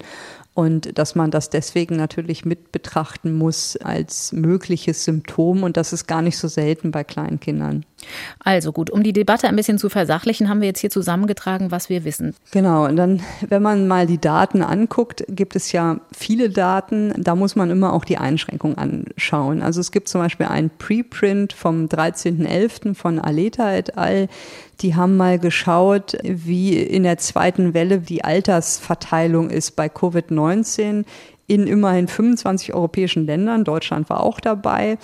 und dass man das deswegen natürlich mit betrachten muss als mögliches Symptom und das ist gar nicht so selten bei kleinen Kindern. Also gut, um die Debatte ein bisschen zu versachlichen, haben wir jetzt hier zusammengetragen, was wir wissen. Genau, und dann, wenn man mal die Daten anguckt, gibt es ja viele Daten, da muss man immer auch die Einschränkungen anschauen. Also es gibt zum Beispiel ein Preprint vom 13.11. von Aleta et al., die haben mal geschaut, wie in der zweiten Welle die Altersverteilung ist bei Covid-19 in immerhin 25 europäischen Ländern. Deutschland war auch dabei.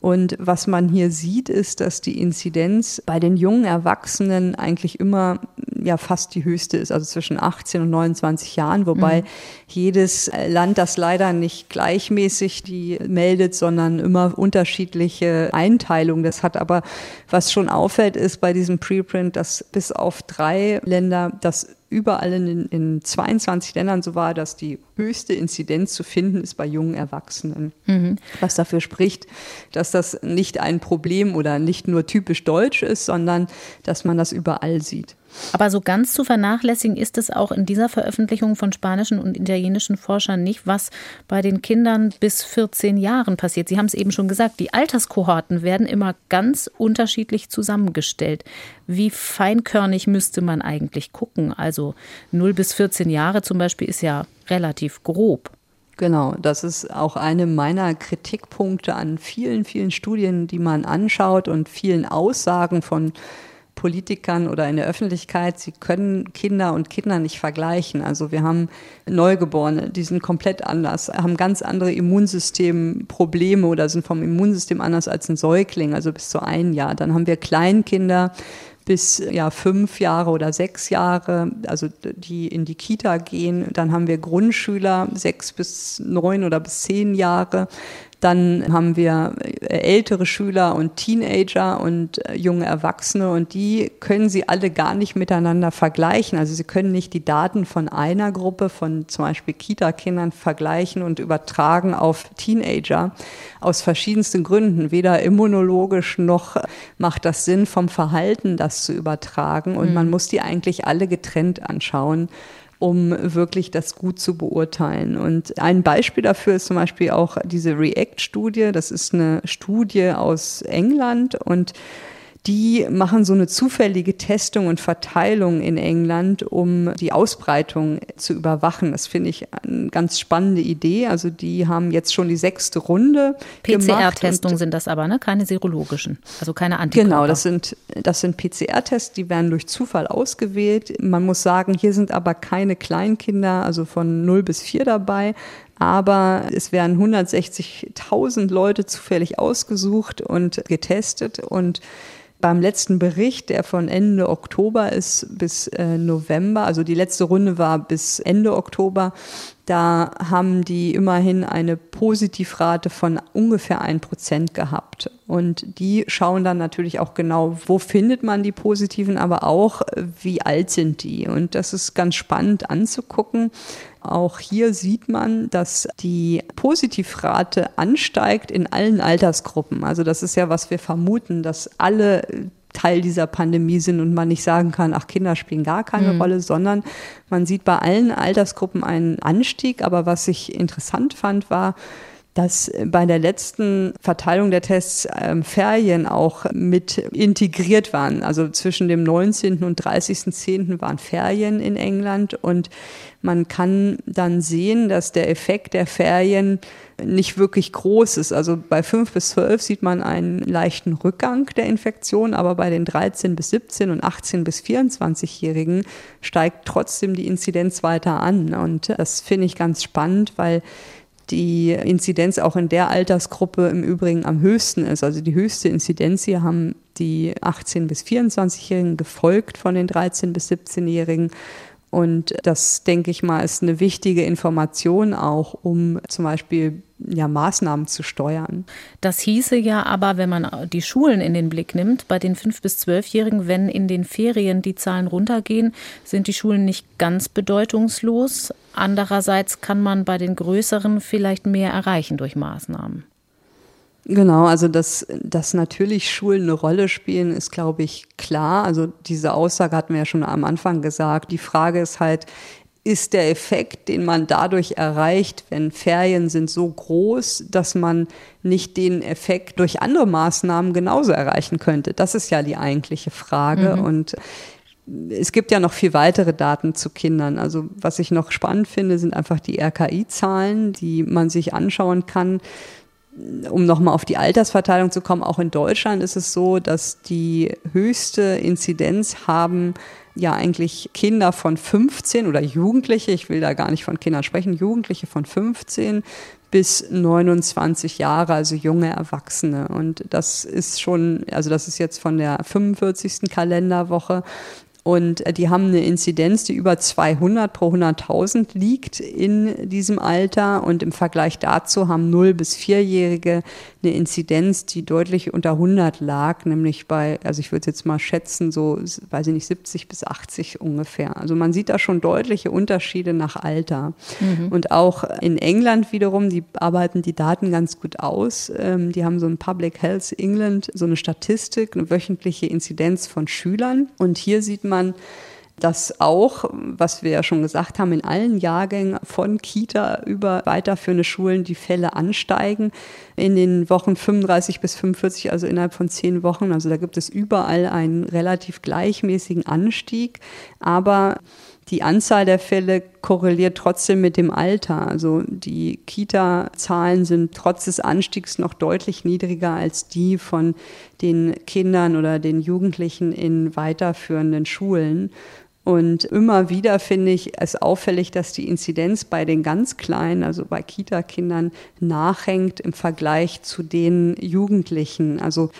Und was man hier sieht, ist, dass die Inzidenz bei den jungen Erwachsenen eigentlich immer ja fast die höchste ist, also zwischen 18 und 29 Jahren, wobei mhm. jedes Land das leider nicht gleichmäßig die meldet, sondern immer unterschiedliche Einteilungen. Das hat aber, was schon auffällt, ist bei diesem Preprint, dass bis auf drei Länder das überall in, in 22 Ländern so war, dass die höchste Inzidenz zu finden ist bei jungen Erwachsenen. Mhm. Was dafür spricht, dass das nicht ein Problem oder nicht nur typisch deutsch ist, sondern dass man das überall sieht. Aber so ganz zu vernachlässigen ist es auch in dieser Veröffentlichung von spanischen und italienischen Forschern nicht, was bei den Kindern bis 14 Jahren passiert. Sie haben es eben schon gesagt, die Alterskohorten werden immer ganz unterschiedlich zusammengestellt. Wie feinkörnig müsste man eigentlich gucken? Also 0 bis 14 Jahre zum Beispiel ist ja relativ grob. Genau, das ist auch eine meiner Kritikpunkte an vielen, vielen Studien, die man anschaut und vielen Aussagen von Politikern oder in der Öffentlichkeit, sie können Kinder und Kinder nicht vergleichen. Also wir haben Neugeborene, die sind komplett anders, haben ganz andere Immunsystemprobleme oder sind vom Immunsystem anders als ein Säugling, also bis zu ein Jahr. Dann haben wir Kleinkinder, bis ja fünf Jahre oder sechs Jahre, also die in die Kita gehen. Dann haben wir Grundschüler sechs bis neun oder bis zehn Jahre. Dann haben wir äh, ältere Schüler und Teenager und äh, junge Erwachsene und die können sie alle gar nicht miteinander vergleichen. Also sie können nicht die Daten von einer Gruppe, von zum Beispiel Kita-Kindern vergleichen und übertragen auf Teenager aus verschiedensten Gründen. Weder immunologisch noch macht das Sinn vom Verhalten, das zu übertragen. Und mhm. man muss die eigentlich alle getrennt anschauen um wirklich das gut zu beurteilen. Und ein Beispiel dafür ist zum Beispiel auch diese REACT-Studie. Das ist eine Studie aus England und die machen so eine zufällige Testung und Verteilung in England, um die Ausbreitung zu überwachen. Das finde ich eine ganz spannende Idee. Also die haben jetzt schon die sechste Runde. PCR-Testungen sind das aber, ne? Keine serologischen, also keine Antikörper. Genau, das sind, das sind PCR-Tests, die werden durch Zufall ausgewählt. Man muss sagen, hier sind aber keine Kleinkinder, also von 0 bis 4 dabei, aber es werden 160.000 Leute zufällig ausgesucht und getestet und beim letzten Bericht, der von Ende Oktober ist bis äh, November, also die letzte Runde war bis Ende Oktober, da haben die immerhin eine Positivrate von ungefähr ein Prozent gehabt. Und die schauen dann natürlich auch genau, wo findet man die Positiven, aber auch, wie alt sind die. Und das ist ganz spannend anzugucken. Auch hier sieht man, dass die Positivrate ansteigt in allen Altersgruppen. Also das ist ja, was wir vermuten, dass alle Teil dieser Pandemie sind und man nicht sagen kann, ach, Kinder spielen gar keine mhm. Rolle, sondern man sieht bei allen Altersgruppen einen Anstieg. Aber was ich interessant fand, war, dass bei der letzten Verteilung der Tests ähm, Ferien auch mit integriert waren. Also zwischen dem 19. und 30.10. waren Ferien in England und man kann dann sehen, dass der Effekt der Ferien nicht wirklich groß ist. Also bei 5 bis 12 sieht man einen leichten Rückgang der Infektion, aber bei den 13 bis 17 und 18 bis 24-Jährigen steigt trotzdem die Inzidenz weiter an. Und das finde ich ganz spannend, weil die Inzidenz auch in der Altersgruppe im Übrigen am höchsten ist. Also die höchste Inzidenz hier haben die 18- bis 24-Jährigen gefolgt von den 13- bis 17-Jährigen. Und das, denke ich mal, ist eine wichtige Information auch, um zum Beispiel ja, Maßnahmen zu steuern. Das hieße ja aber, wenn man die Schulen in den Blick nimmt, bei den 5- bis 12-Jährigen, wenn in den Ferien die Zahlen runtergehen, sind die Schulen nicht ganz bedeutungslos. Andererseits kann man bei den Größeren vielleicht mehr erreichen durch Maßnahmen. Genau, also dass, dass natürlich Schulen eine Rolle spielen, ist, glaube ich, klar. Also diese Aussage hatten wir ja schon am Anfang gesagt. Die Frage ist halt, ist der Effekt, den man dadurch erreicht, wenn Ferien sind, so groß, dass man nicht den Effekt durch andere Maßnahmen genauso erreichen könnte? Das ist ja die eigentliche Frage. Mhm. Und es gibt ja noch viel weitere Daten zu Kindern. Also was ich noch spannend finde, sind einfach die RKI-Zahlen, die man sich anschauen kann um nochmal auf die Altersverteilung zu kommen, auch in Deutschland ist es so, dass die höchste Inzidenz haben ja eigentlich Kinder von 15 oder Jugendliche, ich will da gar nicht von Kindern sprechen, Jugendliche von 15 bis 29 Jahre, also junge Erwachsene. Und das ist schon, also das ist jetzt von der 45. Kalenderwoche. Und äh, die haben eine Inzidenz, die über 200 pro 100.000 liegt in diesem Alter. Und im Vergleich dazu haben 0- bis 4-Jährige eine Inzidenz, die deutlich unter 100 lag, nämlich bei, also ich würde jetzt mal schätzen, so, weiß ich nicht, 70 bis 80 ungefähr. Also man sieht da schon deutliche Unterschiede nach Alter. Mhm. Und auch in England wiederum, die arbeiten die Daten ganz gut aus. Ähm, die haben so ein Public Health England, so eine Statistik, eine wöchentliche Inzidenz von Schülern. Und hier sieht man, dass auch, was wir ja schon gesagt haben, in allen Jahrgängen von Kita über weiterführende Schulen die Fälle ansteigen. In den Wochen 35 bis 45, also innerhalb von zehn Wochen. Also da gibt es überall einen relativ gleichmäßigen Anstieg. Aber die Anzahl der Fälle korreliert trotzdem mit dem Alter. Also die Kita-Zahlen sind trotz des Anstiegs noch deutlich niedriger als die von den Kindern oder den Jugendlichen in weiterführenden Schulen. Und immer wieder finde ich es auffällig, dass die Inzidenz bei den ganz Kleinen, also bei Kita-Kindern, nachhängt im Vergleich zu den Jugendlichen. Also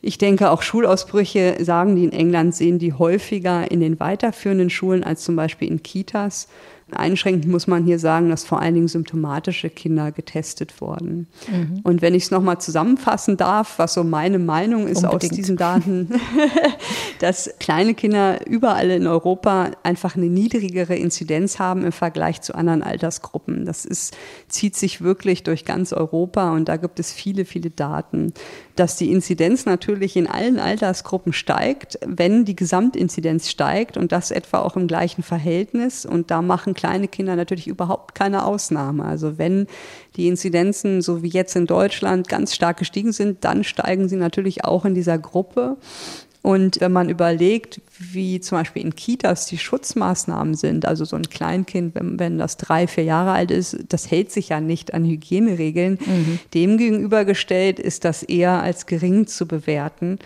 ich denke, auch Schulausbrüche, sagen die in England, sehen die häufiger in den weiterführenden Schulen als zum Beispiel in Kitas. Einschränkend muss man hier sagen, dass vor allen Dingen symptomatische Kinder getestet wurden. Mhm. Und wenn ich es nochmal zusammenfassen darf, was so meine Meinung ist Unbedingt. aus diesen Daten, (laughs) dass kleine Kinder überall in Europa einfach eine niedrigere Inzidenz haben im Vergleich zu anderen Altersgruppen. Das ist, zieht sich wirklich durch ganz Europa und da gibt es viele, viele Daten. Dass die Inzidenz natürlich in allen Altersgruppen steigt, wenn die Gesamtinzidenz steigt und das etwa auch im gleichen Verhältnis. Und da machen kleine Kinder natürlich überhaupt keine Ausnahme. Also wenn die Inzidenzen, so wie jetzt in Deutschland, ganz stark gestiegen sind, dann steigen sie natürlich auch in dieser Gruppe. Und wenn man überlegt, wie zum Beispiel in Kitas die Schutzmaßnahmen sind, also so ein Kleinkind, wenn, wenn das drei, vier Jahre alt ist, das hält sich ja nicht an Hygieneregeln. Mhm. Dem gegenübergestellt ist das eher als gering zu bewerten.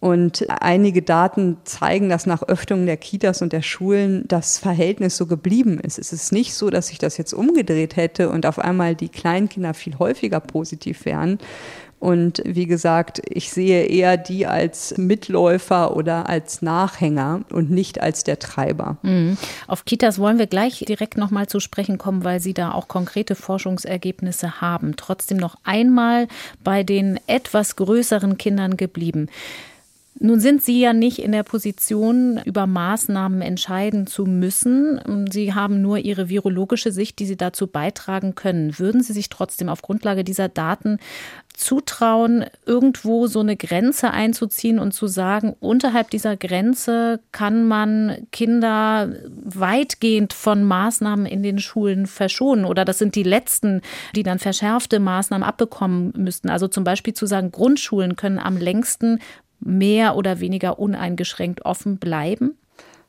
Und einige Daten zeigen, dass nach Öffnung der Kitas und der Schulen das Verhältnis so geblieben ist. Es ist nicht so, dass sich das jetzt umgedreht hätte und auf einmal die Kleinkinder viel häufiger positiv wären. Und wie gesagt, ich sehe eher die als Mitläufer oder als Nachhänger und nicht als der Treiber. Mhm. Auf Kitas wollen wir gleich direkt nochmal zu sprechen kommen, weil Sie da auch konkrete Forschungsergebnisse haben. Trotzdem noch einmal bei den etwas größeren Kindern geblieben. Nun sind Sie ja nicht in der Position, über Maßnahmen entscheiden zu müssen. Sie haben nur Ihre virologische Sicht, die Sie dazu beitragen können. Würden Sie sich trotzdem auf Grundlage dieser Daten zutrauen, irgendwo so eine Grenze einzuziehen und zu sagen, unterhalb dieser Grenze kann man Kinder weitgehend von Maßnahmen in den Schulen verschonen? Oder das sind die letzten, die dann verschärfte Maßnahmen abbekommen müssten. Also zum Beispiel zu sagen, Grundschulen können am längsten mehr oder weniger uneingeschränkt offen bleiben?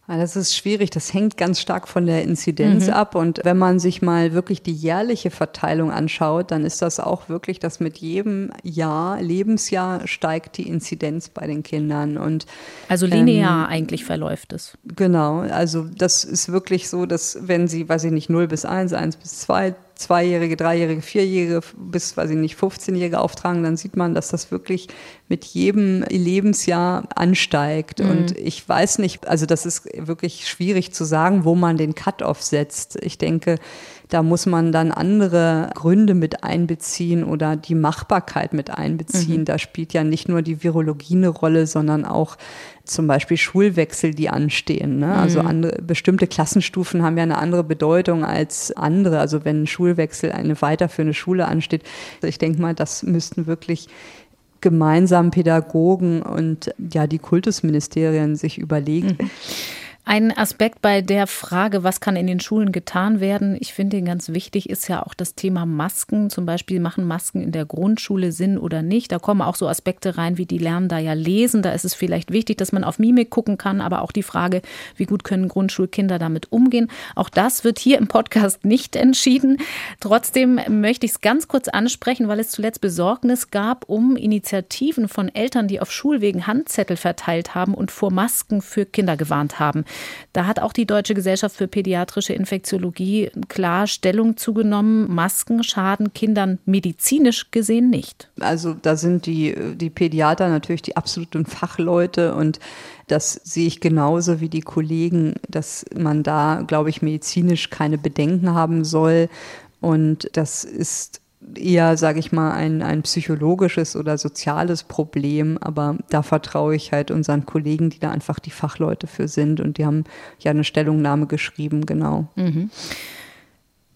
Das ist schwierig. Das hängt ganz stark von der Inzidenz mhm. ab. Und wenn man sich mal wirklich die jährliche Verteilung anschaut, dann ist das auch wirklich, dass mit jedem Jahr, Lebensjahr steigt die Inzidenz bei den Kindern. Und, also linear ähm, eigentlich verläuft es. Genau. Also das ist wirklich so, dass wenn Sie, weiß ich nicht, 0 bis 1, 1 bis 2, Zweijährige, Dreijährige, Vierjährige bis, weiß ich nicht, 15-Jährige auftragen, dann sieht man, dass das wirklich mit jedem Lebensjahr ansteigt. Mhm. Und ich weiß nicht, also das ist wirklich schwierig zu sagen, wo man den Cut-off setzt. Ich denke, da muss man dann andere Gründe mit einbeziehen oder die Machbarkeit mit einbeziehen. Mhm. Da spielt ja nicht nur die Virologie eine Rolle, sondern auch zum Beispiel Schulwechsel, die anstehen. Ne? Also mhm. andere, bestimmte Klassenstufen haben ja eine andere Bedeutung als andere. Also wenn ein Schulwechsel eine weiterführende Schule ansteht. Also ich denke mal, das müssten wirklich gemeinsam Pädagogen und ja die Kultusministerien sich überlegen. Mhm. Ein Aspekt bei der Frage, was kann in den Schulen getan werden, ich finde ganz wichtig, ist ja auch das Thema Masken. Zum Beispiel machen Masken in der Grundschule Sinn oder nicht. Da kommen auch so Aspekte rein, wie die lernen da ja lesen. Da ist es vielleicht wichtig, dass man auf Mimik gucken kann, aber auch die Frage, wie gut können Grundschulkinder damit umgehen. Auch das wird hier im Podcast nicht entschieden. Trotzdem möchte ich es ganz kurz ansprechen, weil es zuletzt Besorgnis gab um Initiativen von Eltern, die auf Schulwegen Handzettel verteilt haben und vor Masken für Kinder gewarnt haben. Da hat auch die Deutsche Gesellschaft für pädiatrische Infektiologie klar Stellung zugenommen. Masken schaden Kindern medizinisch gesehen nicht. Also da sind die, die Pädiater natürlich die absoluten Fachleute und das sehe ich genauso wie die Kollegen, dass man da, glaube ich, medizinisch keine Bedenken haben soll. Und das ist eher, sage ich mal, ein, ein psychologisches oder soziales Problem. Aber da vertraue ich halt unseren Kollegen, die da einfach die Fachleute für sind. Und die haben ja eine Stellungnahme geschrieben, genau. Mhm.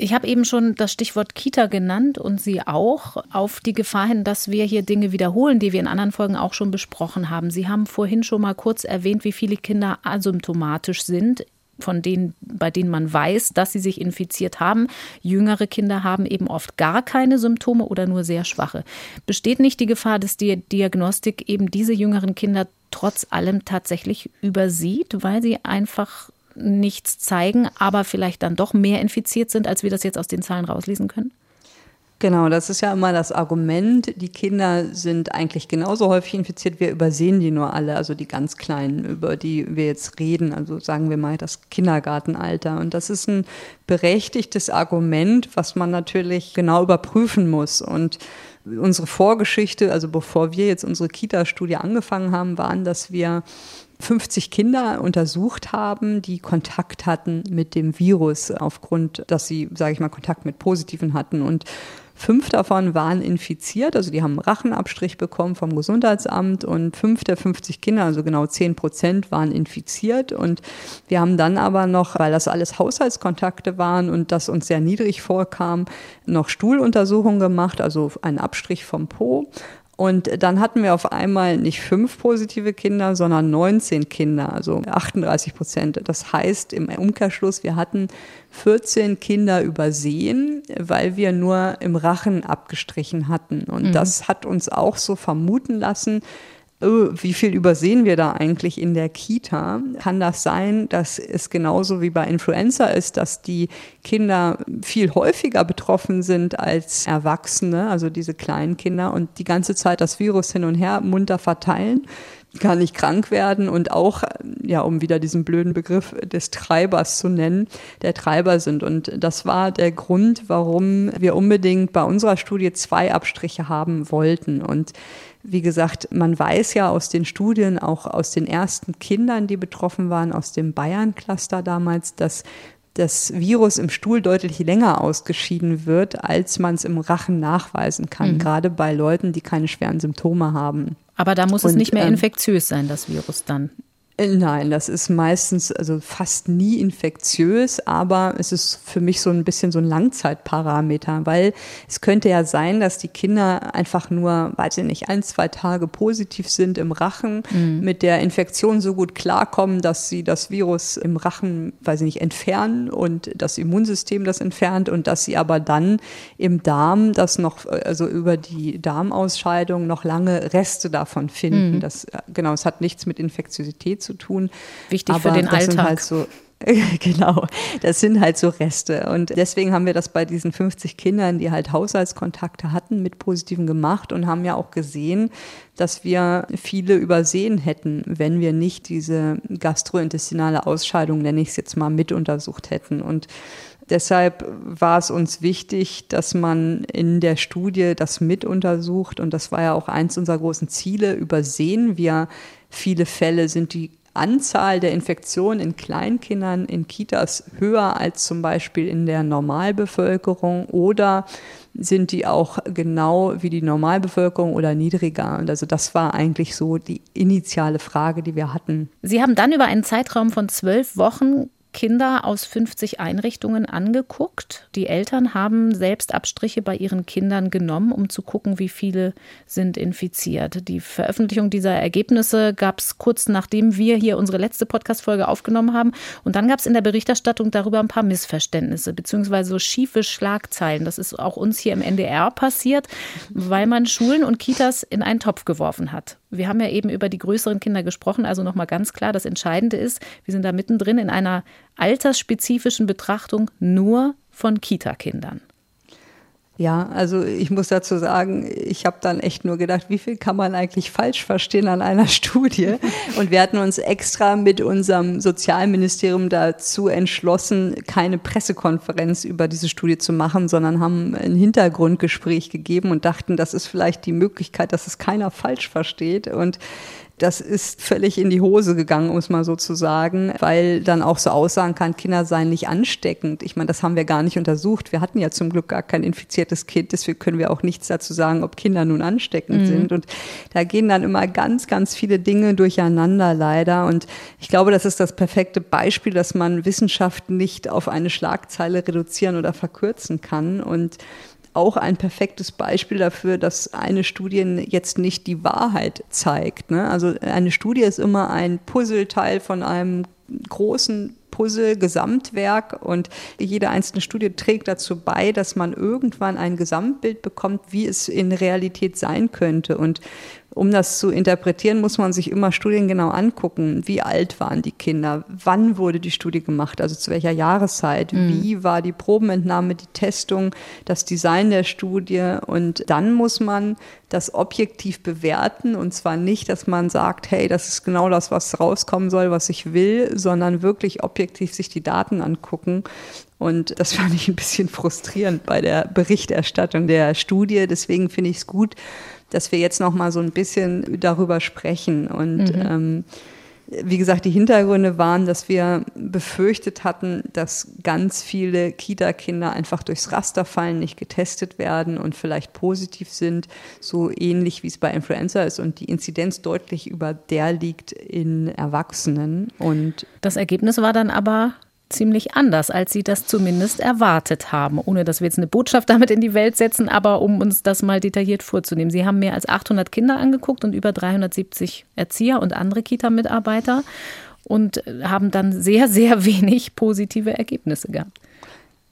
Ich habe eben schon das Stichwort Kita genannt und Sie auch auf die Gefahr hin, dass wir hier Dinge wiederholen, die wir in anderen Folgen auch schon besprochen haben. Sie haben vorhin schon mal kurz erwähnt, wie viele Kinder asymptomatisch sind von denen, bei denen man weiß, dass sie sich infiziert haben. Jüngere Kinder haben eben oft gar keine Symptome oder nur sehr schwache. Besteht nicht die Gefahr, dass die Diagnostik eben diese jüngeren Kinder trotz allem tatsächlich übersieht, weil sie einfach nichts zeigen, aber vielleicht dann doch mehr infiziert sind, als wir das jetzt aus den Zahlen rauslesen können? Genau, das ist ja immer das Argument. Die Kinder sind eigentlich genauso häufig infiziert. Wir übersehen die nur alle, also die ganz Kleinen, über die wir jetzt reden. Also sagen wir mal das Kindergartenalter. Und das ist ein berechtigtes Argument, was man natürlich genau überprüfen muss. Und unsere Vorgeschichte, also bevor wir jetzt unsere Kita-Studie angefangen haben, waren, dass wir 50 Kinder untersucht haben, die Kontakt hatten mit dem Virus aufgrund, dass sie, sage ich mal, Kontakt mit Positiven hatten. Und Fünf davon waren infiziert, also die haben einen Rachenabstrich bekommen vom Gesundheitsamt und fünf der 50 Kinder, also genau zehn Prozent, waren infiziert. Und wir haben dann aber noch, weil das alles Haushaltskontakte waren und das uns sehr niedrig vorkam, noch Stuhluntersuchungen gemacht, also einen Abstrich vom Po und dann hatten wir auf einmal nicht fünf positive Kinder, sondern 19 Kinder, also 38 Prozent. Das heißt im Umkehrschluss, wir hatten 14 Kinder übersehen, weil wir nur im Rachen abgestrichen hatten. Und mhm. das hat uns auch so vermuten lassen, wie viel übersehen wir da eigentlich in der Kita? Kann das sein, dass es genauso wie bei Influenza ist, dass die Kinder viel häufiger betroffen sind als Erwachsene, also diese kleinen Kinder und die ganze Zeit das Virus hin und her munter verteilen? gar nicht krank werden und auch, ja, um wieder diesen blöden Begriff des Treibers zu nennen, der Treiber sind. Und das war der Grund, warum wir unbedingt bei unserer Studie zwei Abstriche haben wollten. Und wie gesagt, man weiß ja aus den Studien, auch aus den ersten Kindern, die betroffen waren, aus dem Bayern-Cluster damals, dass das Virus im Stuhl deutlich länger ausgeschieden wird, als man es im Rachen nachweisen kann, mhm. gerade bei Leuten, die keine schweren Symptome haben. Aber da muss Und, es nicht mehr ähm, infektiös sein, das Virus dann. Nein, das ist meistens, also fast nie infektiös, aber es ist für mich so ein bisschen so ein Langzeitparameter, weil es könnte ja sein, dass die Kinder einfach nur, weiß ich nicht, ein, zwei Tage positiv sind im Rachen, mhm. mit der Infektion so gut klarkommen, dass sie das Virus im Rachen, weiß ich nicht, entfernen und das Immunsystem das entfernt und dass sie aber dann im Darm das noch, also über die Darmausscheidung noch lange Reste davon finden. Mhm. Das, genau, es hat nichts mit Infektiosität zu zu tun. Wichtig Aber für den das Alltag. Sind halt so, (laughs) genau, das sind halt so Reste. Und deswegen haben wir das bei diesen 50 Kindern, die halt Haushaltskontakte hatten, mit Positiven gemacht und haben ja auch gesehen, dass wir viele übersehen hätten, wenn wir nicht diese gastrointestinale Ausscheidung, nenne ich es jetzt mal, mit untersucht hätten. Und deshalb war es uns wichtig, dass man in der Studie das mit untersucht. Und das war ja auch eins unserer großen Ziele. Übersehen wir viele Fälle? Sind die Anzahl der Infektionen in Kleinkindern in Kitas höher als zum Beispiel in der Normalbevölkerung oder sind die auch genau wie die Normalbevölkerung oder niedriger? Und also das war eigentlich so die initiale Frage, die wir hatten. Sie haben dann über einen Zeitraum von zwölf Wochen Kinder aus 50 Einrichtungen angeguckt. Die Eltern haben selbst Abstriche bei ihren Kindern genommen, um zu gucken, wie viele sind infiziert. Die Veröffentlichung dieser Ergebnisse gab es kurz nachdem wir hier unsere letzte Podcast-Folge aufgenommen haben. Und dann gab es in der Berichterstattung darüber ein paar Missverständnisse, beziehungsweise so schiefe Schlagzeilen. Das ist auch uns hier im NDR passiert, weil man Schulen und Kitas in einen Topf geworfen hat. Wir haben ja eben über die größeren Kinder gesprochen, also nochmal ganz klar, das Entscheidende ist, wir sind da mittendrin in einer altersspezifischen Betrachtung nur von Kita-Kindern. Ja, also ich muss dazu sagen, ich habe dann echt nur gedacht, wie viel kann man eigentlich falsch verstehen an einer (laughs) Studie? Und wir hatten uns extra mit unserem Sozialministerium dazu entschlossen, keine Pressekonferenz über diese Studie zu machen, sondern haben ein Hintergrundgespräch gegeben und dachten, das ist vielleicht die Möglichkeit, dass es keiner falsch versteht. Und das ist völlig in die Hose gegangen, um es mal so zu sagen, weil dann auch so aussagen kann, Kinder seien nicht ansteckend. Ich meine, das haben wir gar nicht untersucht. Wir hatten ja zum Glück gar kein infiziertes Kind, deswegen können wir auch nichts dazu sagen, ob Kinder nun ansteckend mhm. sind. Und da gehen dann immer ganz, ganz viele Dinge durcheinander leider. Und ich glaube, das ist das perfekte Beispiel, dass man Wissenschaft nicht auf eine Schlagzeile reduzieren oder verkürzen kann. Und auch ein perfektes Beispiel dafür, dass eine Studie jetzt nicht die Wahrheit zeigt. Ne? Also eine Studie ist immer ein Puzzleteil von einem großen Puzzle, Gesamtwerk und jede einzelne Studie trägt dazu bei, dass man irgendwann ein Gesamtbild bekommt, wie es in Realität sein könnte. Und um das zu interpretieren, muss man sich immer Studien genau angucken. Wie alt waren die Kinder? Wann wurde die Studie gemacht? Also zu welcher Jahreszeit? Mhm. Wie war die Probenentnahme, die Testung, das Design der Studie? Und dann muss man das objektiv bewerten. Und zwar nicht, dass man sagt, hey, das ist genau das, was rauskommen soll, was ich will, sondern wirklich objektiv sich die Daten angucken und das (laughs) fand ich ein bisschen frustrierend bei der Berichterstattung der Studie. Deswegen finde ich es gut, dass wir jetzt noch mal so ein bisschen darüber sprechen. Und mhm. ähm, wie gesagt, die Hintergründe waren, dass wir befürchtet hatten, dass ganz viele Kita-Kinder einfach durchs Raster fallen, nicht getestet werden und vielleicht positiv sind, so ähnlich wie es bei Influenza ist und die Inzidenz deutlich über der liegt in Erwachsenen. Und das Ergebnis war dann aber ziemlich anders, als Sie das zumindest erwartet haben. Ohne dass wir jetzt eine Botschaft damit in die Welt setzen, aber um uns das mal detailliert vorzunehmen. Sie haben mehr als 800 Kinder angeguckt und über 370 Erzieher und andere Kita-Mitarbeiter und haben dann sehr, sehr wenig positive Ergebnisse gehabt.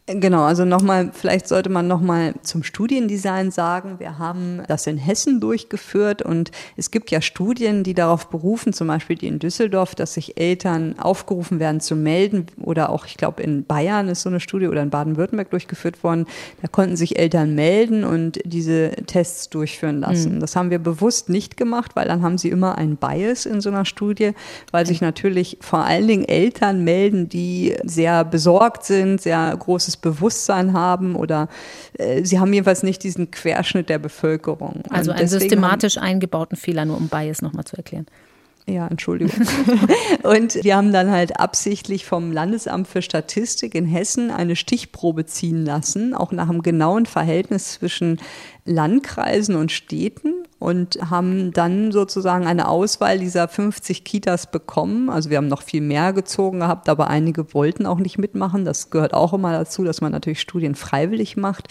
Genau, also nochmal, vielleicht sollte man nochmal zum Studiendesign sagen. Wir haben das in Hessen durchgeführt und es gibt ja Studien, die darauf berufen, zum Beispiel die in Düsseldorf, dass sich Eltern aufgerufen werden zu melden oder auch, ich glaube, in Bayern ist so eine Studie oder in Baden-Württemberg durchgeführt worden. Da konnten sich Eltern melden und diese Tests durchführen lassen. Mhm. Das haben wir bewusst nicht gemacht, weil dann haben sie immer einen Bias in so einer Studie, weil sich natürlich vor allen Dingen Eltern melden, die sehr besorgt sind, sehr großes Bewusstsein haben oder äh, sie haben jedenfalls nicht diesen Querschnitt der Bevölkerung. Also einen systematisch haben, eingebauten Fehler, nur um Bias nochmal zu erklären. Ja, Entschuldigung. (laughs) und wir haben dann halt absichtlich vom Landesamt für Statistik in Hessen eine Stichprobe ziehen lassen, auch nach einem genauen Verhältnis zwischen Landkreisen und Städten und haben dann sozusagen eine Auswahl dieser 50 Kitas bekommen. Also wir haben noch viel mehr gezogen gehabt, aber einige wollten auch nicht mitmachen. Das gehört auch immer dazu, dass man natürlich Studien freiwillig macht.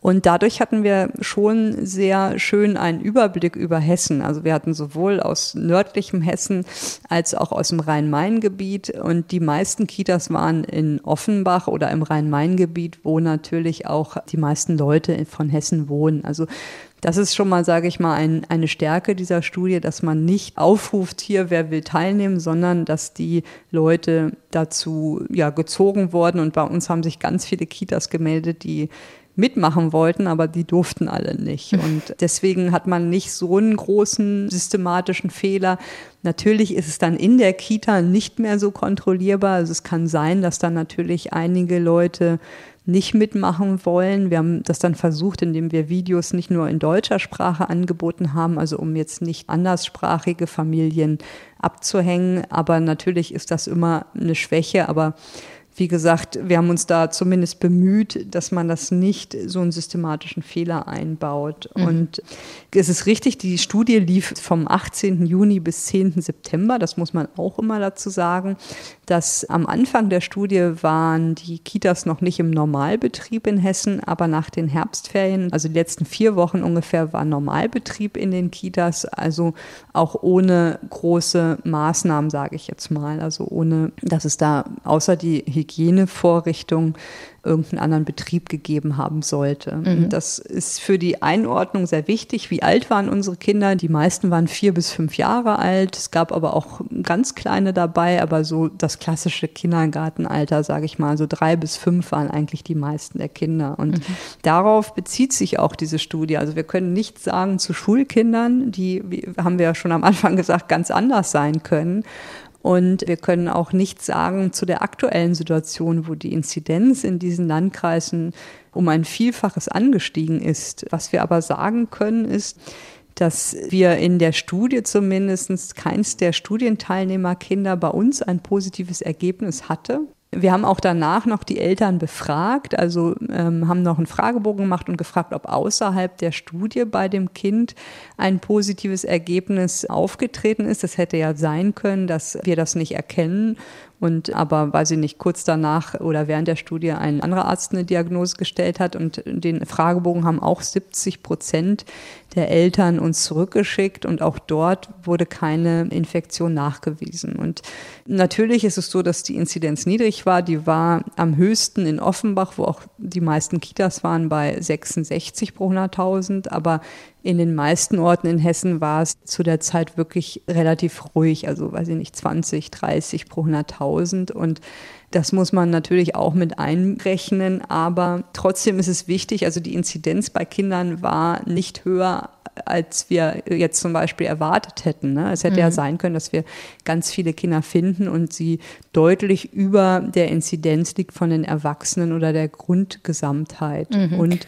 Und dadurch hatten wir schon sehr schön einen Überblick über Hessen. Also wir hatten sowohl aus nördlichem Hessen als auch aus dem Rhein-Main-Gebiet. Und die meisten Kitas waren in Offenbach oder im Rhein-Main-Gebiet, wo natürlich auch die meisten Leute von Hessen wohnen. Also das ist schon mal, sage ich mal, ein, eine Stärke dieser Studie, dass man nicht aufruft, hier, wer will teilnehmen, sondern dass die Leute dazu ja, gezogen wurden. Und bei uns haben sich ganz viele Kitas gemeldet, die mitmachen wollten, aber die durften alle nicht. (laughs) Und deswegen hat man nicht so einen großen systematischen Fehler. Natürlich ist es dann in der Kita nicht mehr so kontrollierbar. Also es kann sein, dass dann natürlich einige Leute nicht mitmachen wollen. Wir haben das dann versucht, indem wir Videos nicht nur in deutscher Sprache angeboten haben, also um jetzt nicht anderssprachige Familien abzuhängen. Aber natürlich ist das immer eine Schwäche. Aber wie gesagt, wir haben uns da zumindest bemüht, dass man das nicht so einen systematischen Fehler einbaut. Mhm. Und es ist richtig, die Studie lief vom 18. Juni bis 10. September. Das muss man auch immer dazu sagen, dass am Anfang der Studie waren die Kitas noch nicht im Normalbetrieb in Hessen, aber nach den Herbstferien, also die letzten vier Wochen ungefähr, war Normalbetrieb in den Kitas, also auch ohne große Maßnahmen, sage ich jetzt mal. Also ohne, dass es da außer die Hygienevorrichtung irgendeinen anderen Betrieb gegeben haben sollte. Mhm. Das ist für die Einordnung sehr wichtig. Wie alt waren unsere Kinder? Die meisten waren vier bis fünf Jahre alt. Es gab aber auch ganz kleine dabei, aber so das klassische Kindergartenalter, sage ich mal, so drei bis fünf waren eigentlich die meisten der Kinder. Und mhm. darauf bezieht sich auch diese Studie. Also wir können nicht sagen zu Schulkindern, die, wie haben wir ja schon am Anfang gesagt, ganz anders sein können. Und wir können auch nichts sagen zu der aktuellen Situation, wo die Inzidenz in diesen Landkreisen um ein Vielfaches angestiegen ist. Was wir aber sagen können, ist, dass wir in der Studie zumindest keins der Studienteilnehmerkinder bei uns ein positives Ergebnis hatte. Wir haben auch danach noch die Eltern befragt, also ähm, haben noch einen Fragebogen gemacht und gefragt, ob außerhalb der Studie bei dem Kind ein positives Ergebnis aufgetreten ist. Das hätte ja sein können, dass wir das nicht erkennen und aber, weil sie nicht kurz danach oder während der Studie ein anderer Arzt eine Diagnose gestellt hat und den Fragebogen haben auch 70 Prozent der Eltern uns zurückgeschickt und auch dort wurde keine Infektion nachgewiesen. Und natürlich ist es so, dass die Inzidenz niedrig war. Die war am höchsten in Offenbach, wo auch die meisten Kitas waren, bei 66 pro 100.000. Aber in den meisten Orten in Hessen war es zu der Zeit wirklich relativ ruhig, also weiß ich nicht, 20, 30 pro 100.000 und das muss man natürlich auch mit einrechnen, aber trotzdem ist es wichtig, also die Inzidenz bei Kindern war nicht höher als wir jetzt zum Beispiel erwartet hätten. Ne? Es hätte mhm. ja sein können, dass wir ganz viele Kinder finden und sie deutlich über der Inzidenz liegt von den Erwachsenen oder der Grundgesamtheit. Mhm. Und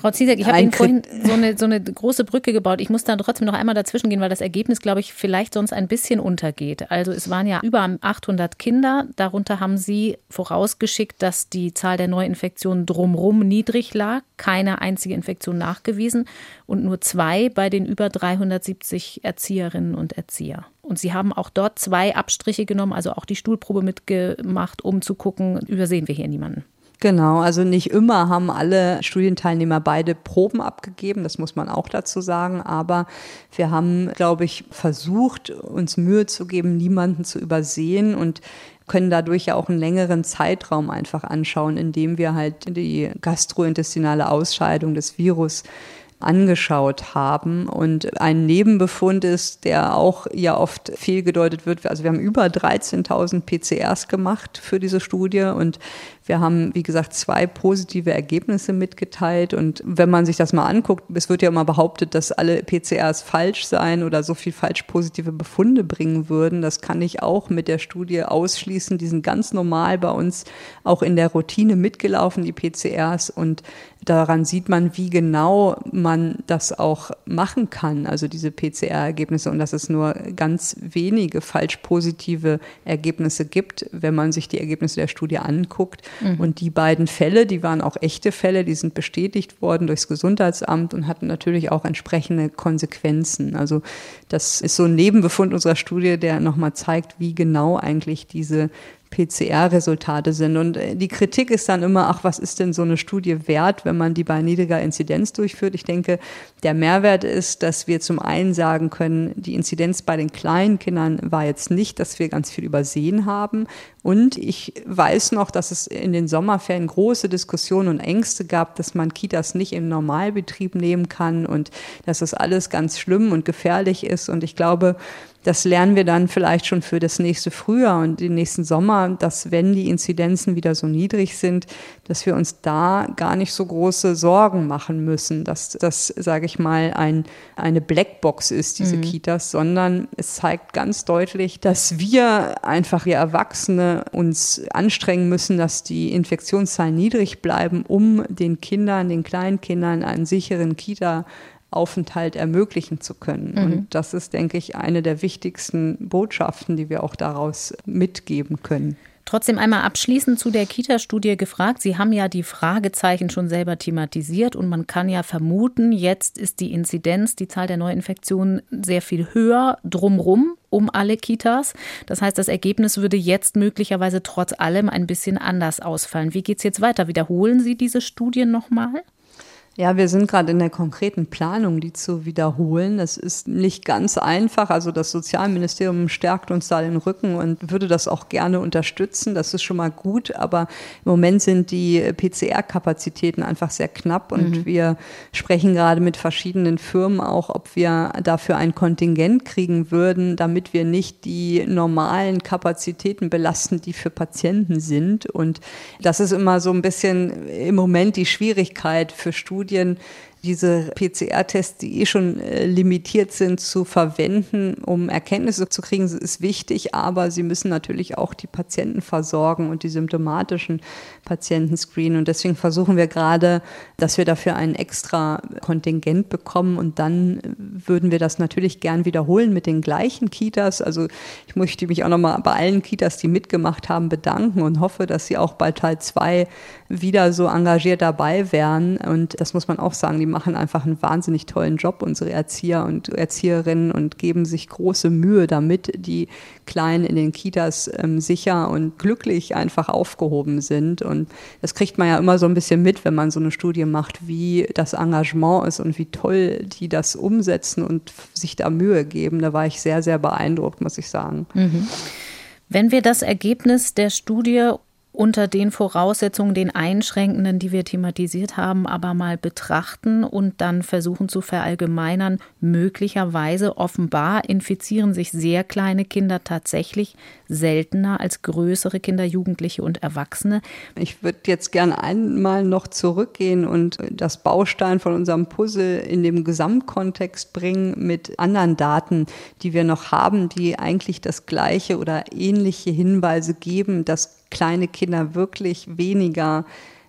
Frau Ziesek, ich habe Ihnen vorhin so eine, so eine große Brücke gebaut. Ich muss da trotzdem noch einmal dazwischen gehen, weil das Ergebnis, glaube ich, vielleicht sonst ein bisschen untergeht. Also es waren ja über 800 Kinder. Darunter haben Sie vorausgeschickt, dass die Zahl der Neuinfektionen drumherum niedrig lag. Keine einzige Infektion nachgewiesen und nur zwei bei den über 370 Erzieherinnen und Erzieher. Und Sie haben auch dort zwei Abstriche genommen, also auch die Stuhlprobe mitgemacht, um zu gucken, übersehen wir hier niemanden. Genau, also nicht immer haben alle Studienteilnehmer beide Proben abgegeben, das muss man auch dazu sagen, aber wir haben, glaube ich, versucht, uns Mühe zu geben, niemanden zu übersehen und können dadurch ja auch einen längeren Zeitraum einfach anschauen, indem wir halt die gastrointestinale Ausscheidung des Virus angeschaut haben. Und ein Nebenbefund ist, der auch ja oft fehlgedeutet wird. Also wir haben über 13.000 PCRs gemacht für diese Studie und wir haben, wie gesagt, zwei positive Ergebnisse mitgeteilt. Und wenn man sich das mal anguckt, es wird ja immer behauptet, dass alle PCRs falsch seien oder so viel falsch positive Befunde bringen würden. Das kann ich auch mit der Studie ausschließen. Die sind ganz normal bei uns auch in der Routine mitgelaufen, die PCRs. Und daran sieht man, wie genau man das auch machen kann, also diese PCR-Ergebnisse und dass es nur ganz wenige falsch positive Ergebnisse gibt, wenn man sich die Ergebnisse der Studie anguckt. Mhm. Und die beiden Fälle, die waren auch echte Fälle, die sind bestätigt worden durchs Gesundheitsamt und hatten natürlich auch entsprechende Konsequenzen. Also das ist so ein Nebenbefund unserer Studie, der nochmal zeigt, wie genau eigentlich diese PCR-Resultate sind. Und äh, die Kritik ist dann immer, ach, was ist denn so eine Studie wert, wenn man die bei niedriger Inzidenz durchführt? Ich denke, der Mehrwert ist, dass wir zum einen sagen können, die Inzidenz bei den kleinen Kindern war jetzt nicht, dass wir ganz viel übersehen haben. Und ich weiß noch, dass es in den Sommerferien große Diskussionen und Ängste gab, dass man Kitas nicht im Normalbetrieb nehmen kann und dass das alles ganz schlimm und gefährlich ist. Und ich glaube, das lernen wir dann vielleicht schon für das nächste Frühjahr und den nächsten Sommer, dass wenn die Inzidenzen wieder so niedrig sind, dass wir uns da gar nicht so große Sorgen machen müssen, dass das, sage ich mal, ein, eine Blackbox ist, diese mhm. Kitas, sondern es zeigt ganz deutlich, dass wir einfach, wir Erwachsene, uns anstrengen müssen, dass die Infektionszahlen niedrig bleiben, um den Kindern, den kleinen Kindern einen sicheren Kita Aufenthalt ermöglichen zu können. Mhm. Und das ist, denke ich, eine der wichtigsten Botschaften, die wir auch daraus mitgeben können. Trotzdem einmal abschließend zu der Kita-Studie gefragt. Sie haben ja die Fragezeichen schon selber thematisiert und man kann ja vermuten, jetzt ist die Inzidenz, die Zahl der Neuinfektionen sehr viel höher drumrum um alle Kitas. Das heißt, das Ergebnis würde jetzt möglicherweise trotz allem ein bisschen anders ausfallen. Wie geht es jetzt weiter? Wiederholen Sie diese Studien nochmal? Ja, wir sind gerade in der konkreten Planung, die zu wiederholen. Das ist nicht ganz einfach. Also das Sozialministerium stärkt uns da den Rücken und würde das auch gerne unterstützen. Das ist schon mal gut. Aber im Moment sind die PCR-Kapazitäten einfach sehr knapp und mhm. wir sprechen gerade mit verschiedenen Firmen auch, ob wir dafür ein Kontingent kriegen würden, damit wir nicht die normalen Kapazitäten belasten, die für Patienten sind. Und das ist immer so ein bisschen im Moment die Schwierigkeit für Studien Studien diese PCR-Tests, die eh schon äh, limitiert sind, zu verwenden, um Erkenntnisse zu kriegen, ist wichtig, aber sie müssen natürlich auch die Patienten versorgen und die symptomatischen Patienten screenen. Und deswegen versuchen wir gerade, dass wir dafür ein extra Kontingent bekommen und dann würden wir das natürlich gern wiederholen mit den gleichen Kitas. Also ich möchte mich auch nochmal bei allen Kitas, die mitgemacht haben, bedanken und hoffe, dass sie auch bei Teil 2 wieder so engagiert dabei wären. Und das muss man auch sagen, die machen einfach einen wahnsinnig tollen Job, unsere Erzieher und Erzieherinnen, und geben sich große Mühe damit, die Kleinen in den Kitas ähm, sicher und glücklich einfach aufgehoben sind. Und das kriegt man ja immer so ein bisschen mit, wenn man so eine Studie macht, wie das Engagement ist und wie toll die das umsetzen und sich da Mühe geben. Da war ich sehr, sehr beeindruckt, muss ich sagen. Mhm. Wenn wir das Ergebnis der Studie unter den Voraussetzungen, den Einschränkenden, die wir thematisiert haben, aber mal betrachten und dann versuchen zu verallgemeinern. Möglicherweise offenbar infizieren sich sehr kleine Kinder tatsächlich seltener als größere Kinder, Jugendliche und Erwachsene. Ich würde jetzt gerne einmal noch zurückgehen und das Baustein von unserem Puzzle in dem Gesamtkontext bringen mit anderen Daten, die wir noch haben, die eigentlich das gleiche oder ähnliche Hinweise geben, dass kleine Kinder wirklich weniger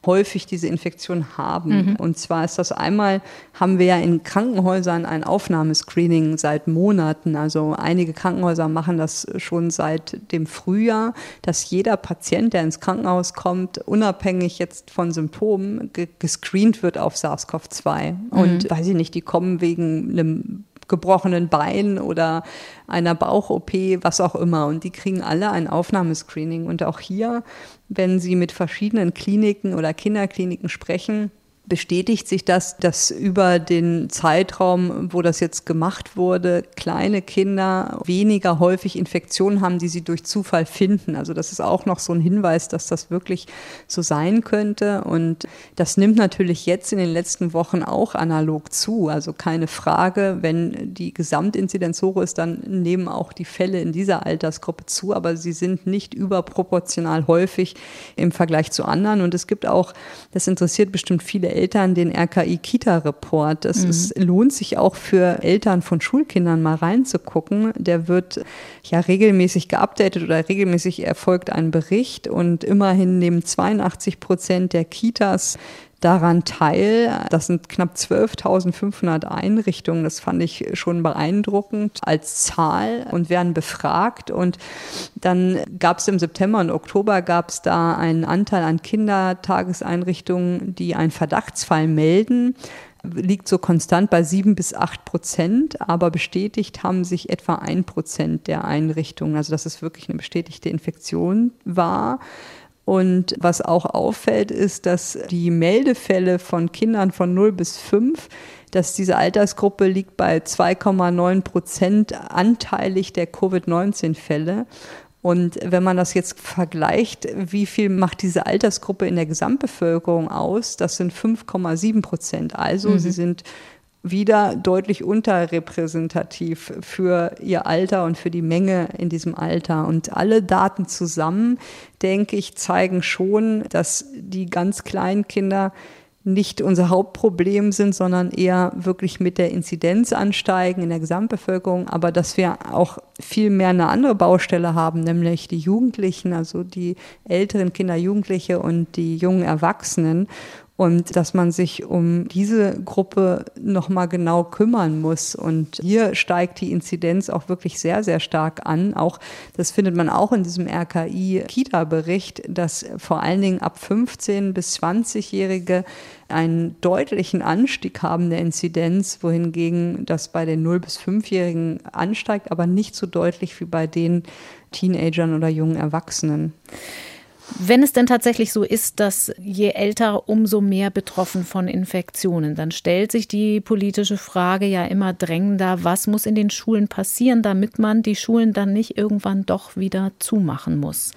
häufig diese Infektion haben. Mhm. Und zwar ist das einmal, haben wir ja in Krankenhäusern ein Aufnahmescreening seit Monaten. Also einige Krankenhäuser machen das schon seit dem Frühjahr, dass jeder Patient, der ins Krankenhaus kommt, unabhängig jetzt von Symptomen, gescreent wird auf SARS-CoV-2. Mhm. Und weiß ich nicht, die kommen wegen einem gebrochenen Bein oder einer Bauch-OP, was auch immer. Und die kriegen alle ein Aufnahmescreening. Und auch hier, wenn Sie mit verschiedenen Kliniken oder Kinderkliniken sprechen, bestätigt sich das, dass über den Zeitraum, wo das jetzt gemacht wurde, kleine Kinder weniger häufig Infektionen haben, die sie durch Zufall finden. Also das ist auch noch so ein Hinweis, dass das wirklich so sein könnte. Und das nimmt natürlich jetzt in den letzten Wochen auch analog zu. Also keine Frage, wenn die Gesamtinzidenz hoch ist, dann nehmen auch die Fälle in dieser Altersgruppe zu, aber sie sind nicht überproportional häufig im Vergleich zu anderen. Und es gibt auch, das interessiert bestimmt viele Eltern den RKI-Kita-Report. Es mhm. ist, lohnt sich auch für Eltern von Schulkindern mal reinzugucken. Der wird ja regelmäßig geupdatet oder regelmäßig erfolgt ein Bericht und immerhin nehmen 82 Prozent der Kitas daran teil. Das sind knapp 12.500 Einrichtungen. Das fand ich schon beeindruckend als Zahl und werden befragt. Und dann gab es im September und Oktober gab es da einen Anteil an Kindertageseinrichtungen, die einen Verdachtsfall melden liegt so konstant bei sieben bis acht Prozent, aber bestätigt haben sich etwa ein Prozent der Einrichtungen. Also dass es wirklich eine bestätigte Infektion war. Und was auch auffällt, ist, dass die Meldefälle von Kindern von 0 bis 5, dass diese Altersgruppe liegt bei 2,9 Prozent anteilig der Covid-19-Fälle. Und wenn man das jetzt vergleicht, wie viel macht diese Altersgruppe in der Gesamtbevölkerung aus? Das sind 5,7 Prozent. Also mhm. sie sind wieder deutlich unterrepräsentativ für ihr Alter und für die Menge in diesem Alter. Und alle Daten zusammen, denke ich, zeigen schon, dass die ganz kleinen Kinder nicht unser Hauptproblem sind, sondern eher wirklich mit der Inzidenz ansteigen in der Gesamtbevölkerung, aber dass wir auch viel mehr eine andere Baustelle haben, nämlich die Jugendlichen, also die älteren Kinder, Jugendliche und die jungen Erwachsenen und dass man sich um diese Gruppe nochmal genau kümmern muss. Und hier steigt die Inzidenz auch wirklich sehr, sehr stark an. Auch das findet man auch in diesem RKI-Kita-Bericht, dass vor allen Dingen ab 15 bis 20-Jährige einen deutlichen Anstieg haben der Inzidenz, wohingegen das bei den 0 bis 5-Jährigen ansteigt, aber nicht so deutlich wie bei den Teenagern oder jungen Erwachsenen. Wenn es denn tatsächlich so ist, dass je älter, umso mehr betroffen von Infektionen, dann stellt sich die politische Frage ja immer drängender, was muss in den Schulen passieren, damit man die Schulen dann nicht irgendwann doch wieder zumachen muss.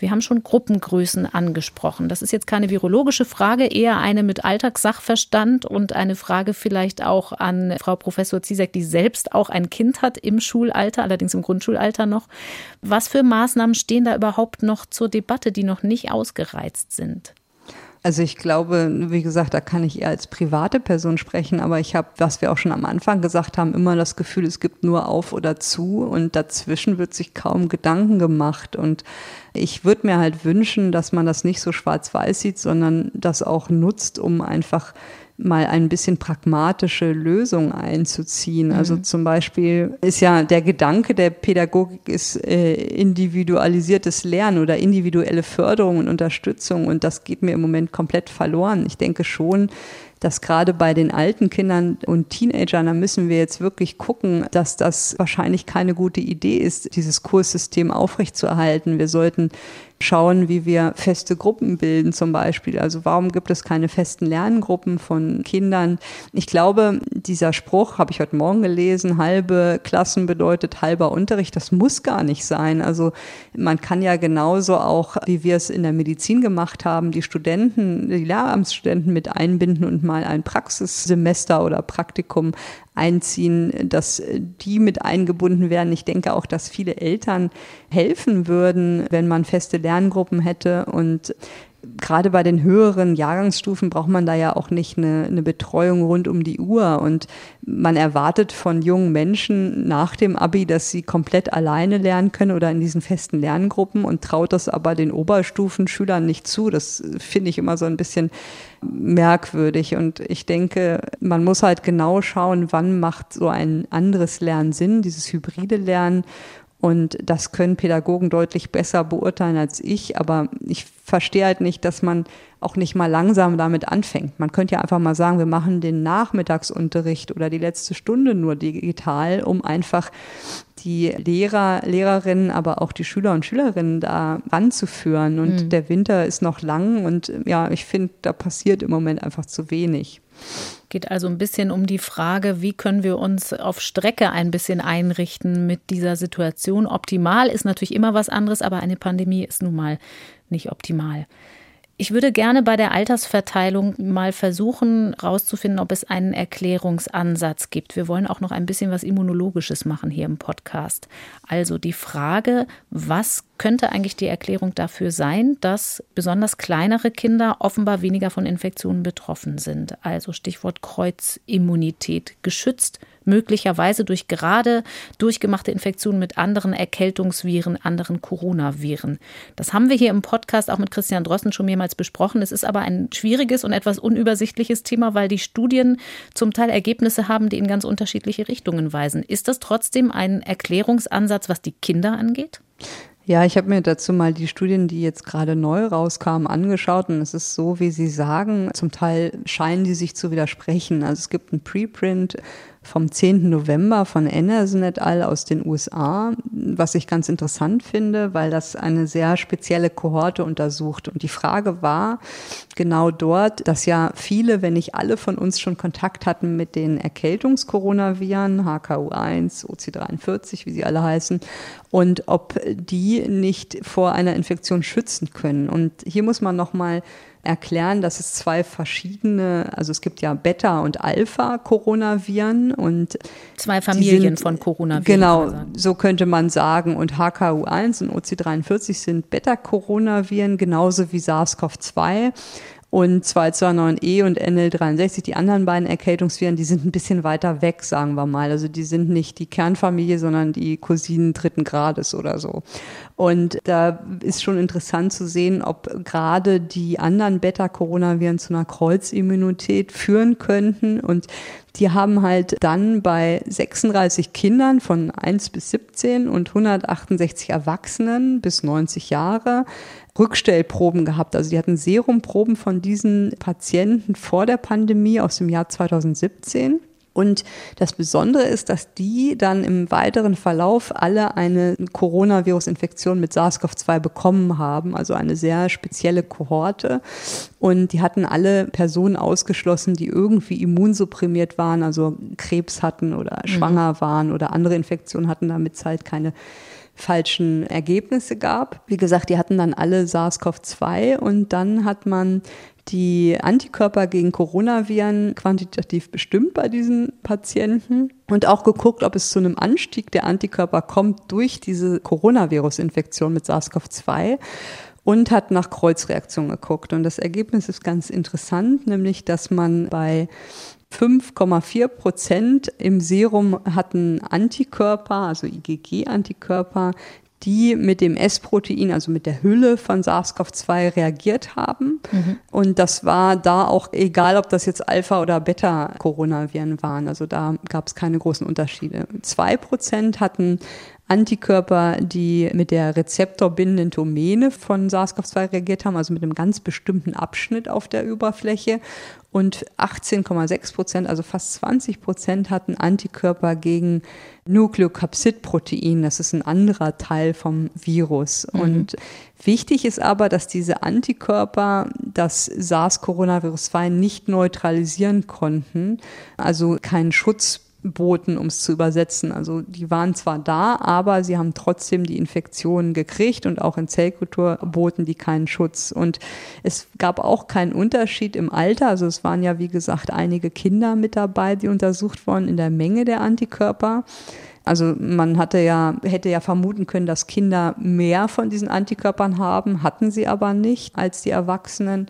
Wir haben schon Gruppengrößen angesprochen. Das ist jetzt keine virologische Frage, eher eine mit Alltagssachverstand und eine Frage vielleicht auch an Frau Professor Zizek, die selbst auch ein Kind hat im Schulalter, allerdings im Grundschulalter noch. Was für Maßnahmen stehen da überhaupt noch zur Debatte, die noch nicht ausgereizt sind? Also ich glaube, wie gesagt, da kann ich eher als private Person sprechen, aber ich habe, was wir auch schon am Anfang gesagt haben, immer das Gefühl, es gibt nur auf oder zu und dazwischen wird sich kaum Gedanken gemacht. Und ich würde mir halt wünschen, dass man das nicht so schwarz-weiß sieht, sondern das auch nutzt, um einfach mal ein bisschen pragmatische Lösung einzuziehen. Mhm. Also zum Beispiel ist ja der Gedanke der Pädagogik ist äh, individualisiertes Lernen oder individuelle Förderung und Unterstützung und das geht mir im Moment komplett verloren. Ich denke schon, dass gerade bei den alten Kindern und Teenagern, da müssen wir jetzt wirklich gucken, dass das wahrscheinlich keine gute Idee ist, dieses Kurssystem aufrechtzuerhalten. Wir sollten schauen, wie wir feste Gruppen bilden zum Beispiel. Also warum gibt es keine festen Lerngruppen von Kindern? Ich glaube, dieser Spruch habe ich heute Morgen gelesen, halbe Klassen bedeutet halber Unterricht, das muss gar nicht sein. Also man kann ja genauso auch, wie wir es in der Medizin gemacht haben, die Studenten, die Lehramtsstudenten mit einbinden und mal ein Praxissemester oder Praktikum einziehen, dass die mit eingebunden werden. Ich denke auch, dass viele Eltern helfen würden, wenn man feste Lerngruppen hätte und gerade bei den höheren Jahrgangsstufen braucht man da ja auch nicht eine, eine, Betreuung rund um die Uhr. Und man erwartet von jungen Menschen nach dem Abi, dass sie komplett alleine lernen können oder in diesen festen Lerngruppen und traut das aber den Oberstufenschülern nicht zu. Das finde ich immer so ein bisschen merkwürdig. Und ich denke, man muss halt genau schauen, wann macht so ein anderes Lernen Sinn, dieses hybride Lernen. Und das können Pädagogen deutlich besser beurteilen als ich. Aber ich verstehe halt nicht, dass man auch nicht mal langsam damit anfängt. Man könnte ja einfach mal sagen, wir machen den Nachmittagsunterricht oder die letzte Stunde nur digital, um einfach die Lehrer, Lehrerinnen, aber auch die Schüler und Schülerinnen da ranzuführen. Und mhm. der Winter ist noch lang und ja, ich finde, da passiert im Moment einfach zu wenig. Geht also ein bisschen um die Frage, wie können wir uns auf Strecke ein bisschen einrichten mit dieser Situation. Optimal ist natürlich immer was anderes, aber eine Pandemie ist nun mal nicht optimal. Ich würde gerne bei der Altersverteilung mal versuchen, herauszufinden, ob es einen Erklärungsansatz gibt. Wir wollen auch noch ein bisschen was Immunologisches machen hier im Podcast. Also die Frage, was könnte eigentlich die Erklärung dafür sein, dass besonders kleinere Kinder offenbar weniger von Infektionen betroffen sind? Also Stichwort Kreuzimmunität geschützt möglicherweise durch gerade durchgemachte Infektionen mit anderen Erkältungsviren, anderen Coronaviren. Das haben wir hier im Podcast auch mit Christian Drossen schon mehrmals besprochen. Es ist aber ein schwieriges und etwas unübersichtliches Thema, weil die Studien zum Teil Ergebnisse haben, die in ganz unterschiedliche Richtungen weisen. Ist das trotzdem ein Erklärungsansatz, was die Kinder angeht? Ja, ich habe mir dazu mal die Studien, die jetzt gerade neu rauskamen, angeschaut und es ist so, wie Sie sagen, zum Teil scheinen die sich zu widersprechen. Also es gibt ein Preprint vom 10. November von Anderson et al. aus den USA, was ich ganz interessant finde, weil das eine sehr spezielle Kohorte untersucht. Und die Frage war genau dort, dass ja viele, wenn nicht alle von uns schon Kontakt hatten mit den Erkältungskoronaviren, HKU1, OC43, wie sie alle heißen, und ob die nicht vor einer Infektion schützen können. Und hier muss man nochmal erklären, dass es zwei verschiedene, also es gibt ja Beta- und Alpha-Coronaviren und zwei Familien sind, von Coronaviren. Genau, so könnte man sagen. Und HKU1 und OC43 sind Beta-Coronaviren, genauso wie SARS-CoV-2 und 229E und NL63, die anderen beiden Erkältungsviren, die sind ein bisschen weiter weg, sagen wir mal. Also die sind nicht die Kernfamilie, sondern die Cousinen dritten Grades oder so. Und da ist schon interessant zu sehen, ob gerade die anderen Beta-Coronaviren zu einer Kreuzimmunität führen könnten. Und die haben halt dann bei 36 Kindern von 1 bis 17 und 168 Erwachsenen bis 90 Jahre Rückstellproben gehabt. Also die hatten Serumproben von diesen Patienten vor der Pandemie aus dem Jahr 2017. Und das Besondere ist, dass die dann im weiteren Verlauf alle eine Coronavirus-Infektion mit SARS-CoV-2 bekommen haben, also eine sehr spezielle Kohorte. Und die hatten alle Personen ausgeschlossen, die irgendwie immunsupprimiert waren, also Krebs hatten oder mhm. schwanger waren oder andere Infektionen hatten, damit es halt keine falschen Ergebnisse gab. Wie gesagt, die hatten dann alle SARS-CoV-2 und dann hat man die Antikörper gegen Coronaviren quantitativ bestimmt bei diesen Patienten und auch geguckt, ob es zu einem Anstieg der Antikörper kommt durch diese Coronavirus-Infektion mit SARS-CoV-2. und hat nach Kreuzreaktionen geguckt. Und das Ergebnis ist ganz interessant, nämlich dass man bei 5,4 Prozent im Serum hatten Antikörper, also IgG-Antikörper, die mit dem S-Protein, also mit der Hülle von SARS-CoV-2 reagiert haben. Mhm. Und das war da auch egal, ob das jetzt Alpha- oder Beta-Coronaviren waren. Also da gab es keine großen Unterschiede. Zwei Prozent hatten Antikörper, die mit der rezeptorbindenden Domäne von SARS-CoV-2 reagiert haben, also mit einem ganz bestimmten Abschnitt auf der Oberfläche. Und 18,6 Prozent, also fast 20 Prozent, hatten Antikörper gegen Nukleokapsidprotein. Das ist ein anderer Teil vom Virus. Mhm. Und wichtig ist aber, dass diese Antikörper das SARS-Coronavirus 2 nicht neutralisieren konnten, also keinen Schutz boten, um es zu übersetzen. Also die waren zwar da, aber sie haben trotzdem die Infektionen gekriegt und auch in Zellkultur boten die keinen Schutz. Und es gab auch keinen Unterschied im Alter. Also es waren ja, wie gesagt, einige Kinder mit dabei, die untersucht wurden in der Menge der Antikörper. Also man hatte ja, hätte ja vermuten können, dass Kinder mehr von diesen Antikörpern haben, hatten sie aber nicht als die Erwachsenen.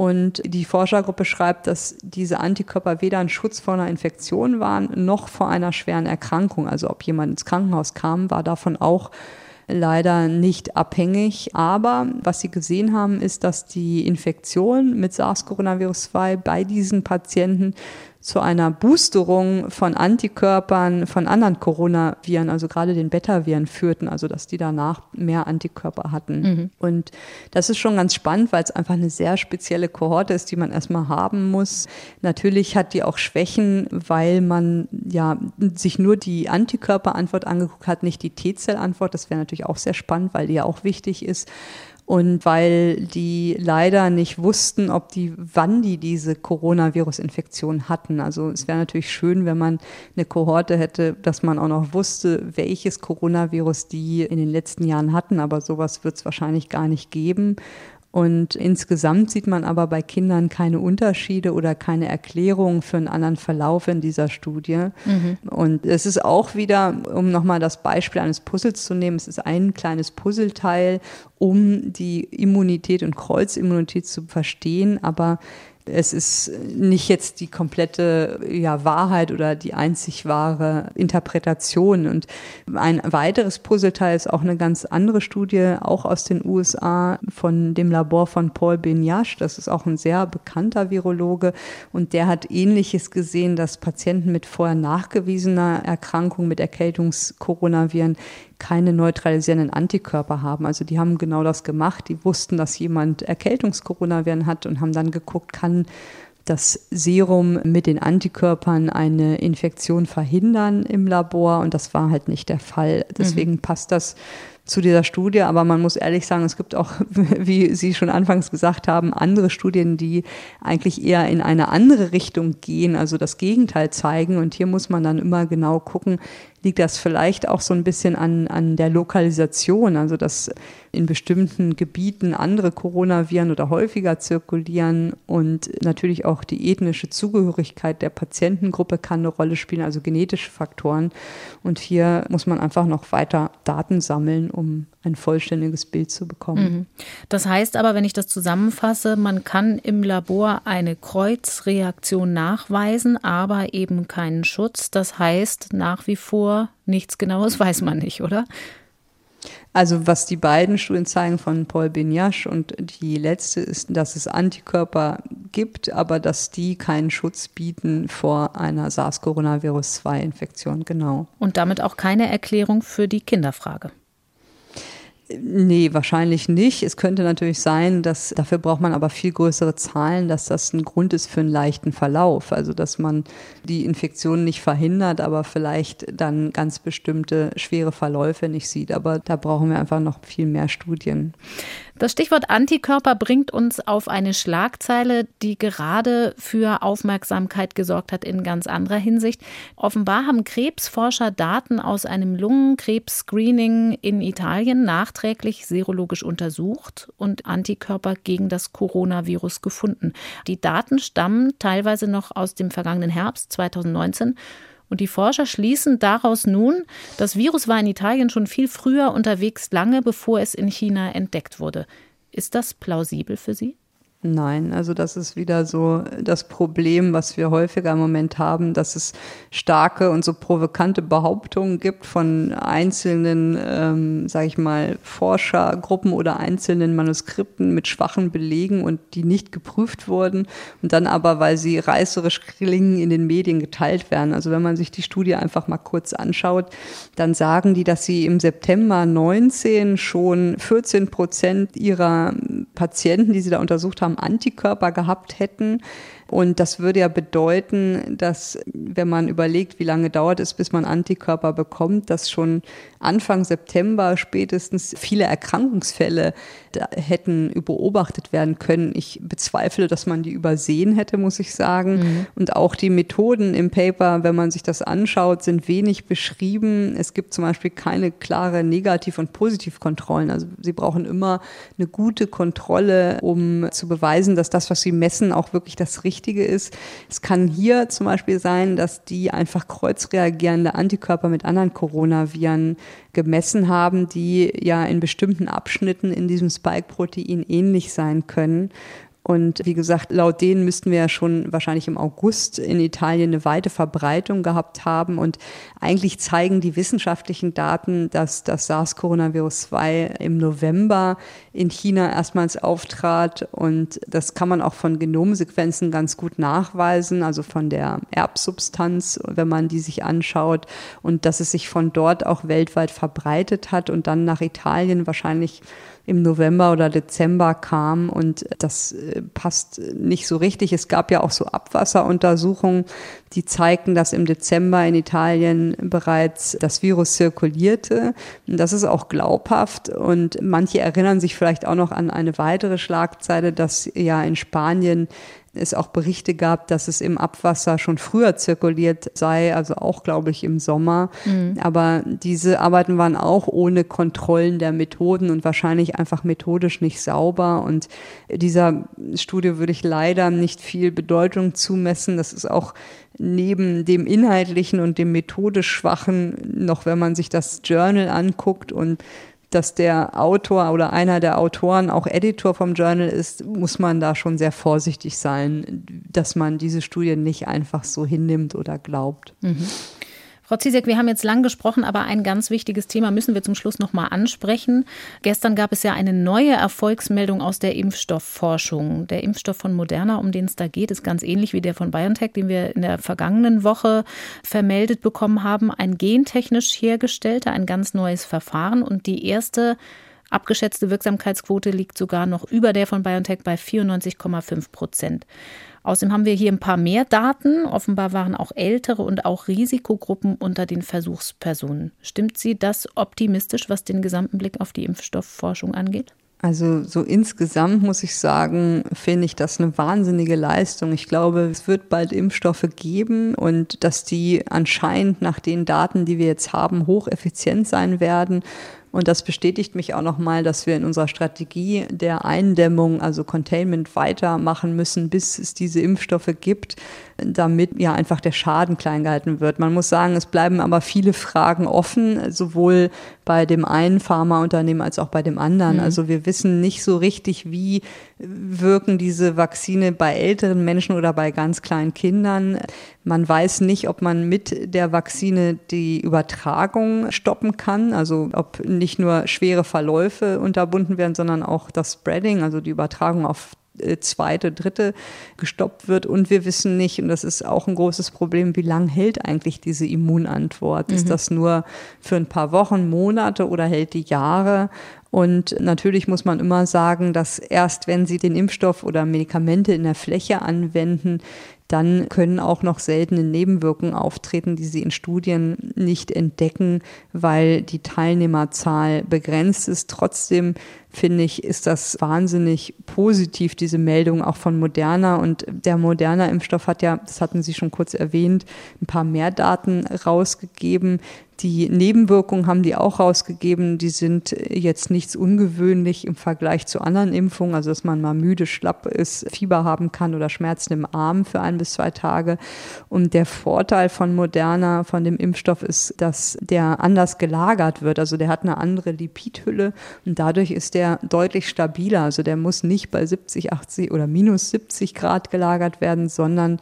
Und die Forschergruppe schreibt, dass diese Antikörper weder ein Schutz vor einer Infektion waren, noch vor einer schweren Erkrankung. Also ob jemand ins Krankenhaus kam, war davon auch leider nicht abhängig. Aber was sie gesehen haben, ist, dass die Infektion mit SARS-CoV-2 bei diesen Patienten zu einer Boosterung von Antikörpern von anderen Coronaviren, also gerade den Beta-Viren führten, also dass die danach mehr Antikörper hatten. Mhm. Und das ist schon ganz spannend, weil es einfach eine sehr spezielle Kohorte ist, die man erstmal haben muss. Natürlich hat die auch Schwächen, weil man ja sich nur die Antikörperantwort angeguckt hat, nicht die T-Zellantwort. Das wäre natürlich auch sehr spannend, weil die ja auch wichtig ist und weil die leider nicht wussten, ob die, wann die diese Coronavirus-Infektion hatten. Also es wäre natürlich schön, wenn man eine Kohorte hätte, dass man auch noch wusste, welches Coronavirus die in den letzten Jahren hatten, aber sowas wird es wahrscheinlich gar nicht geben. Und insgesamt sieht man aber bei Kindern keine Unterschiede oder keine Erklärung für einen anderen Verlauf in dieser Studie. Mhm. Und es ist auch wieder, um nochmal das Beispiel eines Puzzles zu nehmen, es ist ein kleines Puzzleteil, um die Immunität und Kreuzimmunität zu verstehen. Aber es ist nicht jetzt die komplette ja, Wahrheit oder die einzig wahre Interpretation. Und ein weiteres Puzzleteil ist auch eine ganz andere Studie, auch aus den USA, von dem Labor von Paul Benyash. Das ist auch ein sehr bekannter Virologe. Und der hat Ähnliches gesehen, dass Patienten mit vorher nachgewiesener Erkrankung mit Erkältungskoronaviren keine neutralisierenden Antikörper haben. Also die haben genau das gemacht. Die wussten, dass jemand Erkältungskoronaviren hat und haben dann geguckt, kann das Serum mit den Antikörpern eine Infektion verhindern im Labor und das war halt nicht der Fall. Deswegen mhm. passt das zu dieser Studie, aber man muss ehrlich sagen, es gibt auch, (laughs) wie Sie schon anfangs gesagt haben, andere Studien, die eigentlich eher in eine andere Richtung gehen, also das Gegenteil zeigen. Und hier muss man dann immer genau gucken, liegt das vielleicht auch so ein bisschen an, an der Lokalisation, also dass in bestimmten Gebieten andere Coronaviren oder häufiger zirkulieren und natürlich auch die ethnische Zugehörigkeit der Patientengruppe kann eine Rolle spielen, also genetische Faktoren. Und hier muss man einfach noch weiter Daten sammeln, um ein vollständiges Bild zu bekommen. Mhm. Das heißt aber, wenn ich das zusammenfasse, man kann im Labor eine Kreuzreaktion nachweisen, aber eben keinen Schutz. Das heißt, nach wie vor nichts Genaues weiß man nicht, oder? Also was die beiden Studien zeigen von Paul Benyash und die letzte ist, dass es Antikörper gibt, aber dass die keinen Schutz bieten vor einer SARS-Coronavirus-2-Infektion, genau. Und damit auch keine Erklärung für die Kinderfrage. Nee, wahrscheinlich nicht. Es könnte natürlich sein, dass dafür braucht man aber viel größere Zahlen, dass das ein Grund ist für einen leichten Verlauf. Also dass man die Infektion nicht verhindert, aber vielleicht dann ganz bestimmte schwere Verläufe nicht sieht. Aber da brauchen wir einfach noch viel mehr Studien. Das Stichwort Antikörper bringt uns auf eine Schlagzeile, die gerade für Aufmerksamkeit gesorgt hat in ganz anderer Hinsicht. Offenbar haben Krebsforscher Daten aus einem Lungenkrebs-Screening in Italien nachträglich serologisch untersucht und Antikörper gegen das Coronavirus gefunden. Die Daten stammen teilweise noch aus dem vergangenen Herbst 2019 und die Forscher schließen daraus nun, das Virus war in Italien schon viel früher unterwegs, lange bevor es in China entdeckt wurde. Ist das plausibel für Sie? Nein, also das ist wieder so das Problem, was wir häufiger im Moment haben, dass es starke und so provokante Behauptungen gibt von einzelnen, ähm, sage ich mal, Forschergruppen oder einzelnen Manuskripten mit schwachen Belegen und die nicht geprüft wurden und dann aber, weil sie reißerisch klingen, in den Medien geteilt werden. Also wenn man sich die Studie einfach mal kurz anschaut, dann sagen die, dass sie im September 19 schon 14 Prozent ihrer Patienten, die sie da untersucht haben, haben Antikörper gehabt hätten. Und das würde ja bedeuten, dass wenn man überlegt, wie lange dauert es, bis man Antikörper bekommt, dass schon Anfang September spätestens viele Erkrankungsfälle hätten beobachtet werden können. Ich bezweifle, dass man die übersehen hätte, muss ich sagen. Mhm. Und auch die Methoden im Paper, wenn man sich das anschaut, sind wenig beschrieben. Es gibt zum Beispiel keine klare Negativ- und Positivkontrollen. Also sie brauchen immer eine gute Kontrolle, um zu beweisen, dass das, was sie messen, auch wirklich das Richtige ist. Es kann hier zum Beispiel sein, dass die einfach kreuzreagierende Antikörper mit anderen Coronaviren gemessen haben, die ja in bestimmten Abschnitten in diesem Spike-Protein ähnlich sein können. Und wie gesagt, laut denen müssten wir ja schon wahrscheinlich im August in Italien eine weite Verbreitung gehabt haben. Und eigentlich zeigen die wissenschaftlichen Daten, dass das SARS-Coronavirus 2 im November in China erstmals auftrat. Und das kann man auch von Genomsequenzen ganz gut nachweisen, also von der Erbsubstanz, wenn man die sich anschaut. Und dass es sich von dort auch weltweit verbreitet hat und dann nach Italien wahrscheinlich im November oder Dezember kam und das äh, passt nicht so richtig. Es gab ja auch so Abwasseruntersuchungen, die zeigten, dass im Dezember in Italien bereits das Virus zirkulierte. Das ist auch glaubhaft und manche erinnern sich vielleicht auch noch an eine weitere Schlagzeile, dass ja in Spanien es auch Berichte gab, dass es im Abwasser schon früher zirkuliert sei, also auch, glaube ich, im Sommer. Mhm. Aber diese Arbeiten waren auch ohne Kontrollen der Methoden und wahrscheinlich einfach methodisch nicht sauber. Und dieser Studie würde ich leider nicht viel Bedeutung zumessen. Das ist auch neben dem inhaltlichen und dem methodisch schwachen noch, wenn man sich das Journal anguckt und dass der Autor oder einer der Autoren auch Editor vom Journal ist, muss man da schon sehr vorsichtig sein, dass man diese Studien nicht einfach so hinnimmt oder glaubt. Mhm. Frau Zizek, wir haben jetzt lang gesprochen, aber ein ganz wichtiges Thema müssen wir zum Schluss noch mal ansprechen. Gestern gab es ja eine neue Erfolgsmeldung aus der Impfstoffforschung. Der Impfstoff von Moderna, um den es da geht, ist ganz ähnlich wie der von BioNTech, den wir in der vergangenen Woche vermeldet bekommen haben. Ein gentechnisch hergestellter, ein ganz neues Verfahren und die erste abgeschätzte Wirksamkeitsquote liegt sogar noch über der von BioNTech bei 94,5 Prozent. Außerdem haben wir hier ein paar mehr Daten. Offenbar waren auch ältere und auch Risikogruppen unter den Versuchspersonen. Stimmt Sie das optimistisch, was den gesamten Blick auf die Impfstoffforschung angeht? Also so insgesamt muss ich sagen, finde ich das eine wahnsinnige Leistung. Ich glaube, es wird bald Impfstoffe geben und dass die anscheinend nach den Daten, die wir jetzt haben, hocheffizient sein werden. Und das bestätigt mich auch nochmal, dass wir in unserer Strategie der Eindämmung, also Containment, weitermachen müssen, bis es diese Impfstoffe gibt, damit ja einfach der Schaden klein gehalten wird. Man muss sagen, es bleiben aber viele Fragen offen, sowohl bei dem einen Pharmaunternehmen als auch bei dem anderen. Mhm. Also wir wissen nicht so richtig, wie wirken diese Vakzine bei älteren Menschen oder bei ganz kleinen Kindern. Man weiß nicht, ob man mit der Vakzine die Übertragung stoppen kann, also ob nicht nur schwere Verläufe unterbunden werden, sondern auch das Spreading, also die Übertragung auf zweite, dritte gestoppt wird. Und wir wissen nicht, und das ist auch ein großes Problem, wie lang hält eigentlich diese Immunantwort? Mhm. Ist das nur für ein paar Wochen, Monate oder hält die Jahre? Und natürlich muss man immer sagen, dass erst wenn Sie den Impfstoff oder Medikamente in der Fläche anwenden, dann können auch noch seltene Nebenwirkungen auftreten, die sie in Studien nicht entdecken, weil die Teilnehmerzahl begrenzt ist. Trotzdem finde ich, ist das wahnsinnig positiv, diese Meldung auch von Moderna. Und der Moderna-Impfstoff hat ja, das hatten Sie schon kurz erwähnt, ein paar mehr Daten rausgegeben Die Nebenwirkungen haben die auch rausgegeben. Die sind jetzt nichts ungewöhnlich im Vergleich zu anderen Impfungen. Also, dass man mal müde, schlapp ist, Fieber haben kann oder Schmerzen im Arm für ein bis zwei Tage. Und der Vorteil von Moderna, von dem Impfstoff ist, dass der anders gelagert wird. Also, der hat eine andere Lipidhülle und dadurch ist der deutlich stabiler. Also, der muss nicht bei 70, 80 oder minus 70 Grad gelagert werden, sondern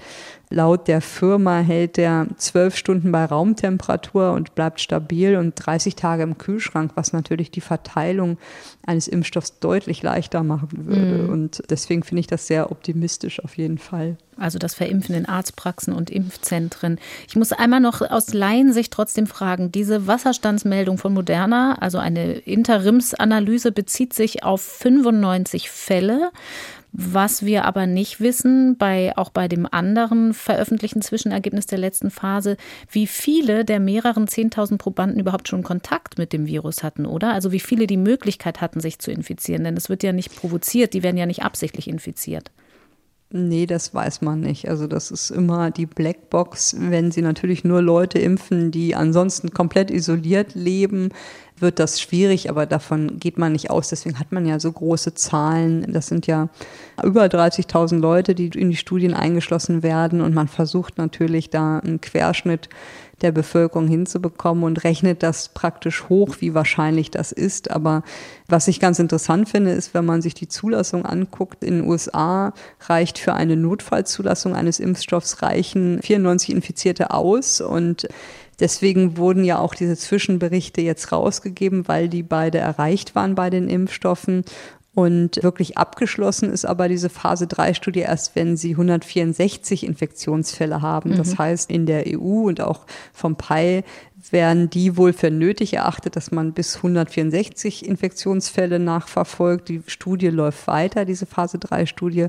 Laut der Firma hält der zwölf Stunden bei Raumtemperatur und bleibt stabil und 30 Tage im Kühlschrank, was natürlich die Verteilung eines Impfstoffs deutlich leichter machen würde. Mhm. Und deswegen finde ich das sehr optimistisch auf jeden Fall. Also das Verimpfen in Arztpraxen und Impfzentren. Ich muss einmal noch aus Laiensicht trotzdem fragen, diese Wasserstandsmeldung von Moderna, also eine Interimsanalyse, bezieht sich auf 95 Fälle. Was wir aber nicht wissen, bei, auch bei dem anderen veröffentlichten Zwischenergebnis der letzten Phase, wie viele der mehreren 10.000 Probanden überhaupt schon Kontakt mit dem Virus hatten, oder? Also wie viele die Möglichkeit hatten, sich zu infizieren. Denn es wird ja nicht provoziert, die werden ja nicht absichtlich infiziert. Nee, das weiß man nicht. Also das ist immer die Blackbox. Wenn sie natürlich nur Leute impfen, die ansonsten komplett isoliert leben, wird das schwierig, aber davon geht man nicht aus. Deswegen hat man ja so große Zahlen. Das sind ja über 30.000 Leute, die in die Studien eingeschlossen werden und man versucht natürlich da einen Querschnitt der Bevölkerung hinzubekommen und rechnet das praktisch hoch, wie wahrscheinlich das ist. Aber was ich ganz interessant finde, ist, wenn man sich die Zulassung anguckt, in den USA reicht für eine Notfallzulassung eines Impfstoffs reichen 94 Infizierte aus und Deswegen wurden ja auch diese Zwischenberichte jetzt rausgegeben, weil die beide erreicht waren bei den Impfstoffen. Und wirklich abgeschlossen ist aber diese Phase 3 Studie erst, wenn sie 164 Infektionsfälle haben. Das mhm. heißt, in der EU und auch vom PI werden die wohl für nötig erachtet, dass man bis 164 Infektionsfälle nachverfolgt. Die Studie läuft weiter, diese Phase 3 Studie.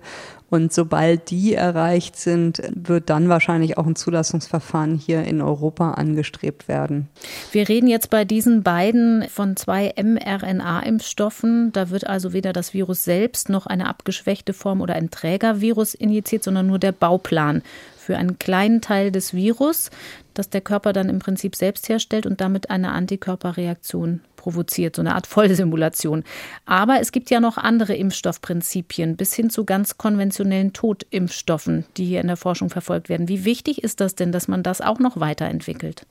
Und sobald die erreicht sind, wird dann wahrscheinlich auch ein Zulassungsverfahren hier in Europa angestrebt werden. Wir reden jetzt bei diesen beiden von zwei mRNA-Impfstoffen. Da wird also weder das Virus selbst noch eine abgeschwächte Form oder ein Trägervirus injiziert, sondern nur der Bauplan für einen kleinen Teil des Virus, das der Körper dann im Prinzip selbst herstellt und damit eine Antikörperreaktion provoziert, so eine Art Vollsimulation. Aber es gibt ja noch andere Impfstoffprinzipien bis hin zu ganz konventionellen Totimpfstoffen, die hier in der Forschung verfolgt werden. Wie wichtig ist das denn, dass man das auch noch weiterentwickelt?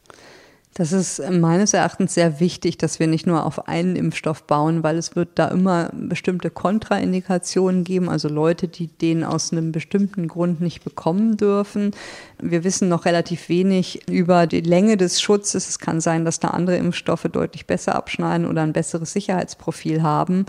Das ist meines Erachtens sehr wichtig, dass wir nicht nur auf einen Impfstoff bauen, weil es wird da immer bestimmte Kontraindikationen geben, also Leute, die den aus einem bestimmten Grund nicht bekommen dürfen. Wir wissen noch relativ wenig über die Länge des Schutzes. Es kann sein, dass da andere Impfstoffe deutlich besser abschneiden oder ein besseres Sicherheitsprofil haben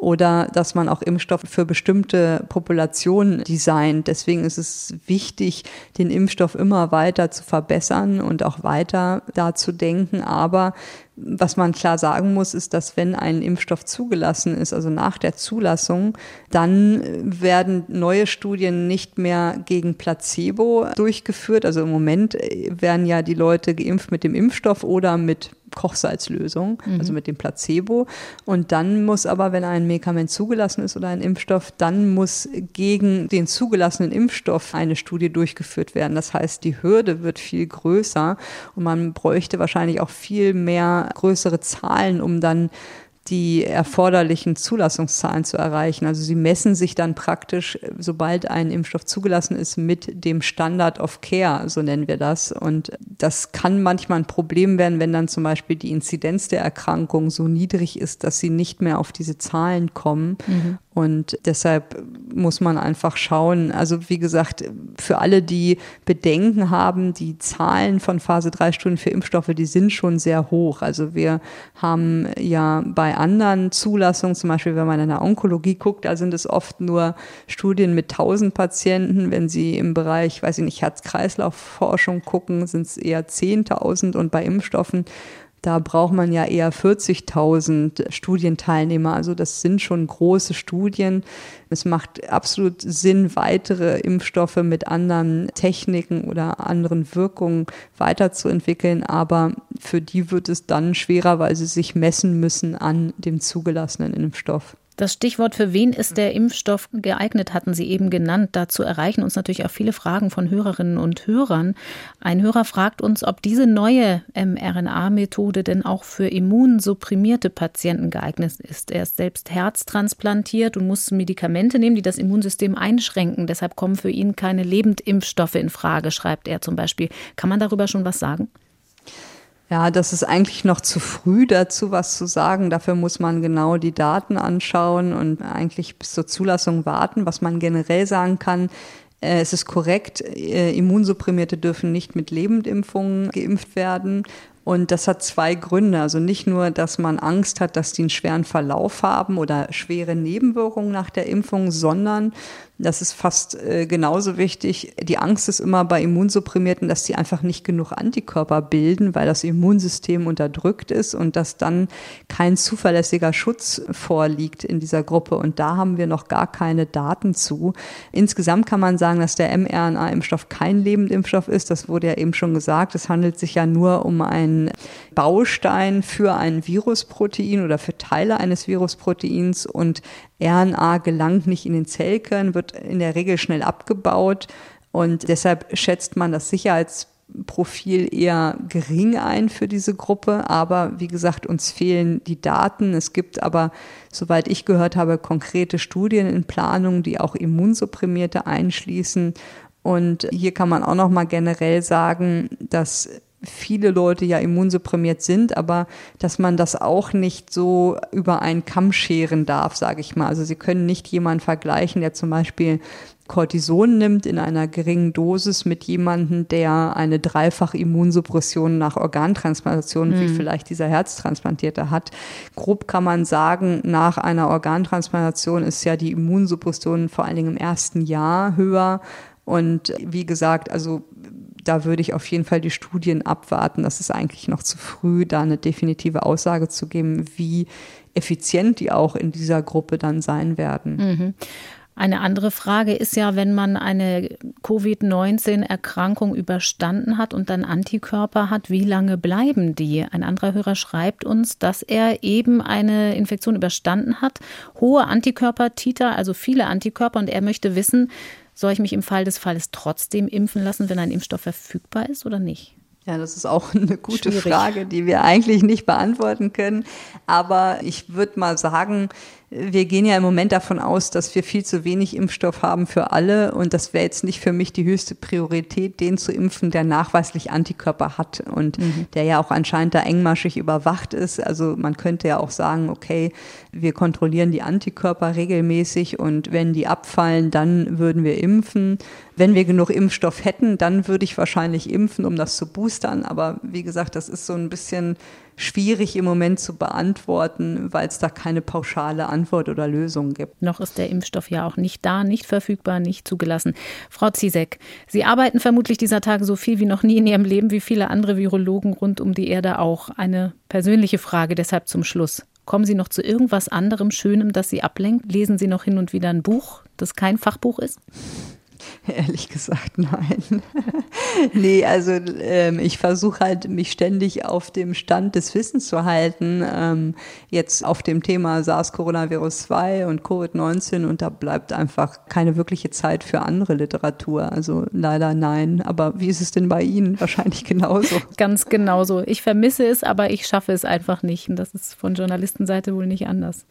oder dass man auch Impfstoffe für bestimmte Populationen designt. Deswegen ist es wichtig, den Impfstoff immer weiter zu verbessern und auch weiter da zu denken. Aber was man klar sagen muss, ist, dass wenn ein Impfstoff zugelassen ist, also nach der Zulassung, dann werden neue Studien nicht mehr gegen Placebo durchgeführt. Also im Moment werden ja die Leute geimpft mit dem Impfstoff oder mit Kochsalzlösung, mhm. also mit dem Placebo. Und dann muss aber, wenn ein Medikament zugelassen ist oder ein Impfstoff, dann muss gegen den zugelassenen Impfstoff eine Studie durchgeführt werden. Das heißt, die Hürde wird viel größer und man bräuchte wahrscheinlich auch viel mehr größere Zahlen, um dann die erforderlichen Zulassungszahlen zu erreichen. Also sie messen sich dann praktisch, sobald ein Impfstoff zugelassen ist, mit dem Standard of Care, so nennen wir das. Und das kann manchmal ein Problem werden, wenn dann zum Beispiel die Inzidenz der Erkrankung so niedrig ist, dass sie nicht mehr auf diese Zahlen kommen. Mhm. Und deshalb muss man einfach schauen. Also wie gesagt, für alle, die Bedenken haben, die Zahlen von Phase 3 Studien für Impfstoffe, die sind schon sehr hoch. Also wir haben ja bei anderen Zulassungen, zum Beispiel wenn man in der Onkologie guckt, da sind es oft nur Studien mit 1000 Patienten. Wenn Sie im Bereich, weiß ich nicht, Herz-Kreislauf-Forschung gucken, sind es eher 10.000 und bei Impfstoffen da braucht man ja eher 40.000 Studienteilnehmer. Also das sind schon große Studien. Es macht absolut Sinn, weitere Impfstoffe mit anderen Techniken oder anderen Wirkungen weiterzuentwickeln. Aber für die wird es dann schwerer, weil sie sich messen müssen an dem zugelassenen Impfstoff. Das Stichwort, für wen ist der Impfstoff geeignet, hatten Sie eben genannt. Dazu erreichen uns natürlich auch viele Fragen von Hörerinnen und Hörern. Ein Hörer fragt uns, ob diese neue mRNA-Methode denn auch für immunsupprimierte Patienten geeignet ist. Er ist selbst herztransplantiert und muss Medikamente nehmen, die das Immunsystem einschränken. Deshalb kommen für ihn keine Lebendimpfstoffe in Frage, schreibt er zum Beispiel. Kann man darüber schon was sagen? Ja, das ist eigentlich noch zu früh dazu, was zu sagen. Dafür muss man genau die Daten anschauen und eigentlich bis zur Zulassung warten. Was man generell sagen kann, äh, es ist korrekt, äh, Immunsupprimierte dürfen nicht mit Lebendimpfungen geimpft werden. Und das hat zwei Gründe. Also nicht nur, dass man Angst hat, dass die einen schweren Verlauf haben oder schwere Nebenwirkungen nach der Impfung, sondern das ist fast äh, genauso wichtig. Die Angst ist immer bei Immunsupprimierten, dass sie einfach nicht genug Antikörper bilden, weil das Immunsystem unterdrückt ist und dass dann kein zuverlässiger Schutz vorliegt in dieser Gruppe. Und da haben wir noch gar keine Daten zu. Insgesamt kann man sagen, dass der mRNA-Impfstoff kein Lebendimpfstoff ist. Das wurde ja eben schon gesagt. Es handelt sich ja nur um einen Baustein für ein Virusprotein oder für Teile eines Virusproteins und RNA gelangt nicht in den Zellkern, wird in der Regel schnell abgebaut und deshalb schätzt man das Sicherheitsprofil eher gering ein für diese Gruppe. Aber wie gesagt, uns fehlen die Daten. Es gibt aber, soweit ich gehört habe, konkrete Studien in Planung, die auch Immunsupprimierte einschließen. Und hier kann man auch noch mal generell sagen, dass viele Leute ja immunsupprimiert sind, aber dass man das auch nicht so über einen Kamm scheren darf, sage ich mal. Also Sie können nicht jemanden vergleichen, der zum Beispiel Cortison nimmt in einer geringen Dosis mit jemandem, der eine dreifach Immunsuppression nach Organtransplantation, mhm. wie vielleicht dieser Herztransplantierte hat. Grob kann man sagen, nach einer Organtransplantation ist ja die Immunsuppression vor allen Dingen im ersten Jahr höher. Und wie gesagt, also da würde ich auf jeden Fall die Studien abwarten. Das ist eigentlich noch zu früh, da eine definitive Aussage zu geben, wie effizient die auch in dieser Gruppe dann sein werden. Mhm. Eine andere Frage ist ja, wenn man eine Covid-19-Erkrankung überstanden hat und dann Antikörper hat, wie lange bleiben die? Ein anderer Hörer schreibt uns, dass er eben eine Infektion überstanden hat, hohe Antikörpertiter, also viele Antikörper, und er möchte wissen, soll ich mich im Fall des Falles trotzdem impfen lassen, wenn ein Impfstoff verfügbar ist oder nicht? Ja, das ist auch (laughs) eine gute Schwierig. Frage, die wir eigentlich nicht beantworten können. Aber ich würde mal sagen, wir gehen ja im Moment davon aus, dass wir viel zu wenig Impfstoff haben für alle. Und das wäre jetzt nicht für mich die höchste Priorität, den zu impfen, der nachweislich Antikörper hat und mhm. der ja auch anscheinend da engmaschig überwacht ist. Also man könnte ja auch sagen, okay, wir kontrollieren die Antikörper regelmäßig und wenn die abfallen, dann würden wir impfen. Wenn wir genug Impfstoff hätten, dann würde ich wahrscheinlich impfen, um das zu boostern. Aber wie gesagt, das ist so ein bisschen schwierig im Moment zu beantworten, weil es da keine pauschale Antwort oder Lösung gibt. Noch ist der Impfstoff ja auch nicht da, nicht verfügbar, nicht zugelassen. Frau Ziesek, Sie arbeiten vermutlich dieser Tage so viel wie noch nie in Ihrem Leben, wie viele andere Virologen rund um die Erde auch. Eine persönliche Frage deshalb zum Schluss. Kommen Sie noch zu irgendwas anderem Schönem, das Sie ablenkt? Lesen Sie noch hin und wieder ein Buch, das kein Fachbuch ist? (laughs) Ehrlich gesagt, nein. (laughs) nee, also ähm, ich versuche halt, mich ständig auf dem Stand des Wissens zu halten. Ähm, jetzt auf dem Thema SARS-Coronavirus 2 und Covid-19 und da bleibt einfach keine wirkliche Zeit für andere Literatur. Also leider nein. Aber wie ist es denn bei Ihnen? Wahrscheinlich genauso. (laughs) Ganz genauso. Ich vermisse es, aber ich schaffe es einfach nicht. Und das ist von Journalistenseite wohl nicht anders.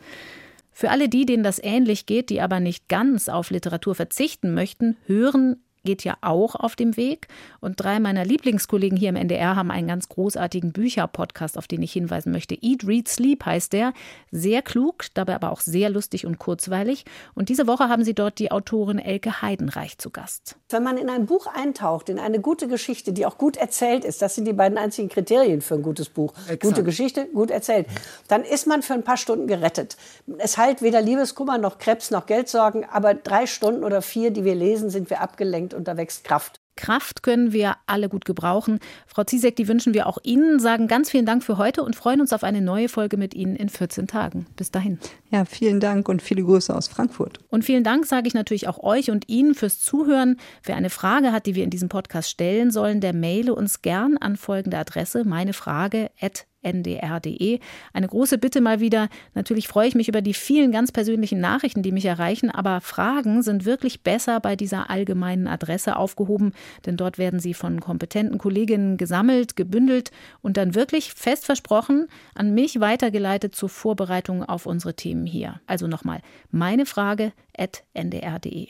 Für alle die, denen das ähnlich geht, die aber nicht ganz auf Literatur verzichten möchten, hören geht ja auch auf dem Weg. Und drei meiner Lieblingskollegen hier im NDR haben einen ganz großartigen Bücher-Podcast, auf den ich hinweisen möchte. Eat, Read, Sleep heißt der. Sehr klug, dabei aber auch sehr lustig und kurzweilig. Und diese Woche haben sie dort die Autorin Elke Heidenreich zu Gast. Wenn man in ein Buch eintaucht, in eine gute Geschichte, die auch gut erzählt ist, das sind die beiden einzigen Kriterien für ein gutes Buch. Exakt. Gute Geschichte, gut erzählt. Dann ist man für ein paar Stunden gerettet. Es heilt weder Liebeskummer noch Krebs noch Geldsorgen, aber drei Stunden oder vier, die wir lesen, sind wir abgelenkt anstrengend und da wächst Kraft. Kraft können wir alle gut gebrauchen. Frau Ziesek, die wünschen wir auch Ihnen, sagen ganz vielen Dank für heute und freuen uns auf eine neue Folge mit Ihnen in 14 Tagen. Bis dahin. Ja, vielen Dank und viele Grüße aus Frankfurt. Und vielen Dank sage ich natürlich auch euch und Ihnen fürs Zuhören. Wer eine Frage hat, die wir in diesem Podcast stellen sollen, der maile uns gern an folgende Adresse, meine Frage at ndr.de. Eine große Bitte mal wieder. Natürlich freue ich mich über die vielen ganz persönlichen Nachrichten, die mich erreichen, aber Fragen sind wirklich besser bei dieser allgemeinen Adresse aufgehoben, denn dort werden sie von kompetenten Kolleginnen gesammelt, gebündelt und dann wirklich fest versprochen an mich weitergeleitet zur Vorbereitung auf unsere Themen hier. Also nochmal, meine Frage at ndr.de.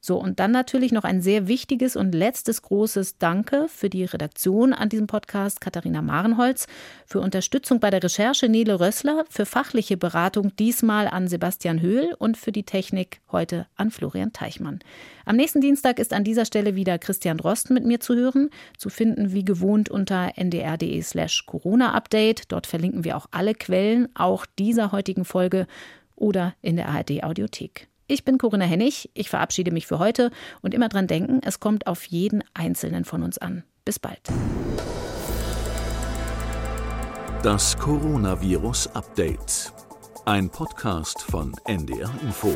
So, und dann natürlich noch ein sehr wichtiges und letztes großes Danke für die Redaktion an diesem Podcast Katharina Marenholz, für Unterstützung bei der Recherche Nele Rössler, für fachliche Beratung diesmal an Sebastian Höhl und für die Technik heute an Florian Teichmann. Am nächsten Dienstag ist an dieser Stelle wieder Christian Drosten mit mir zu hören, zu finden wie gewohnt unter ndr.de slash Corona-Update. Dort verlinken wir auch alle Quellen, auch dieser heutigen Folge oder in der ARD Audiothek. Ich bin Corinna Hennig, ich verabschiede mich für heute und immer dran denken, es kommt auf jeden Einzelnen von uns an. Bis bald. Das Coronavirus Update. Ein Podcast von NDR Info.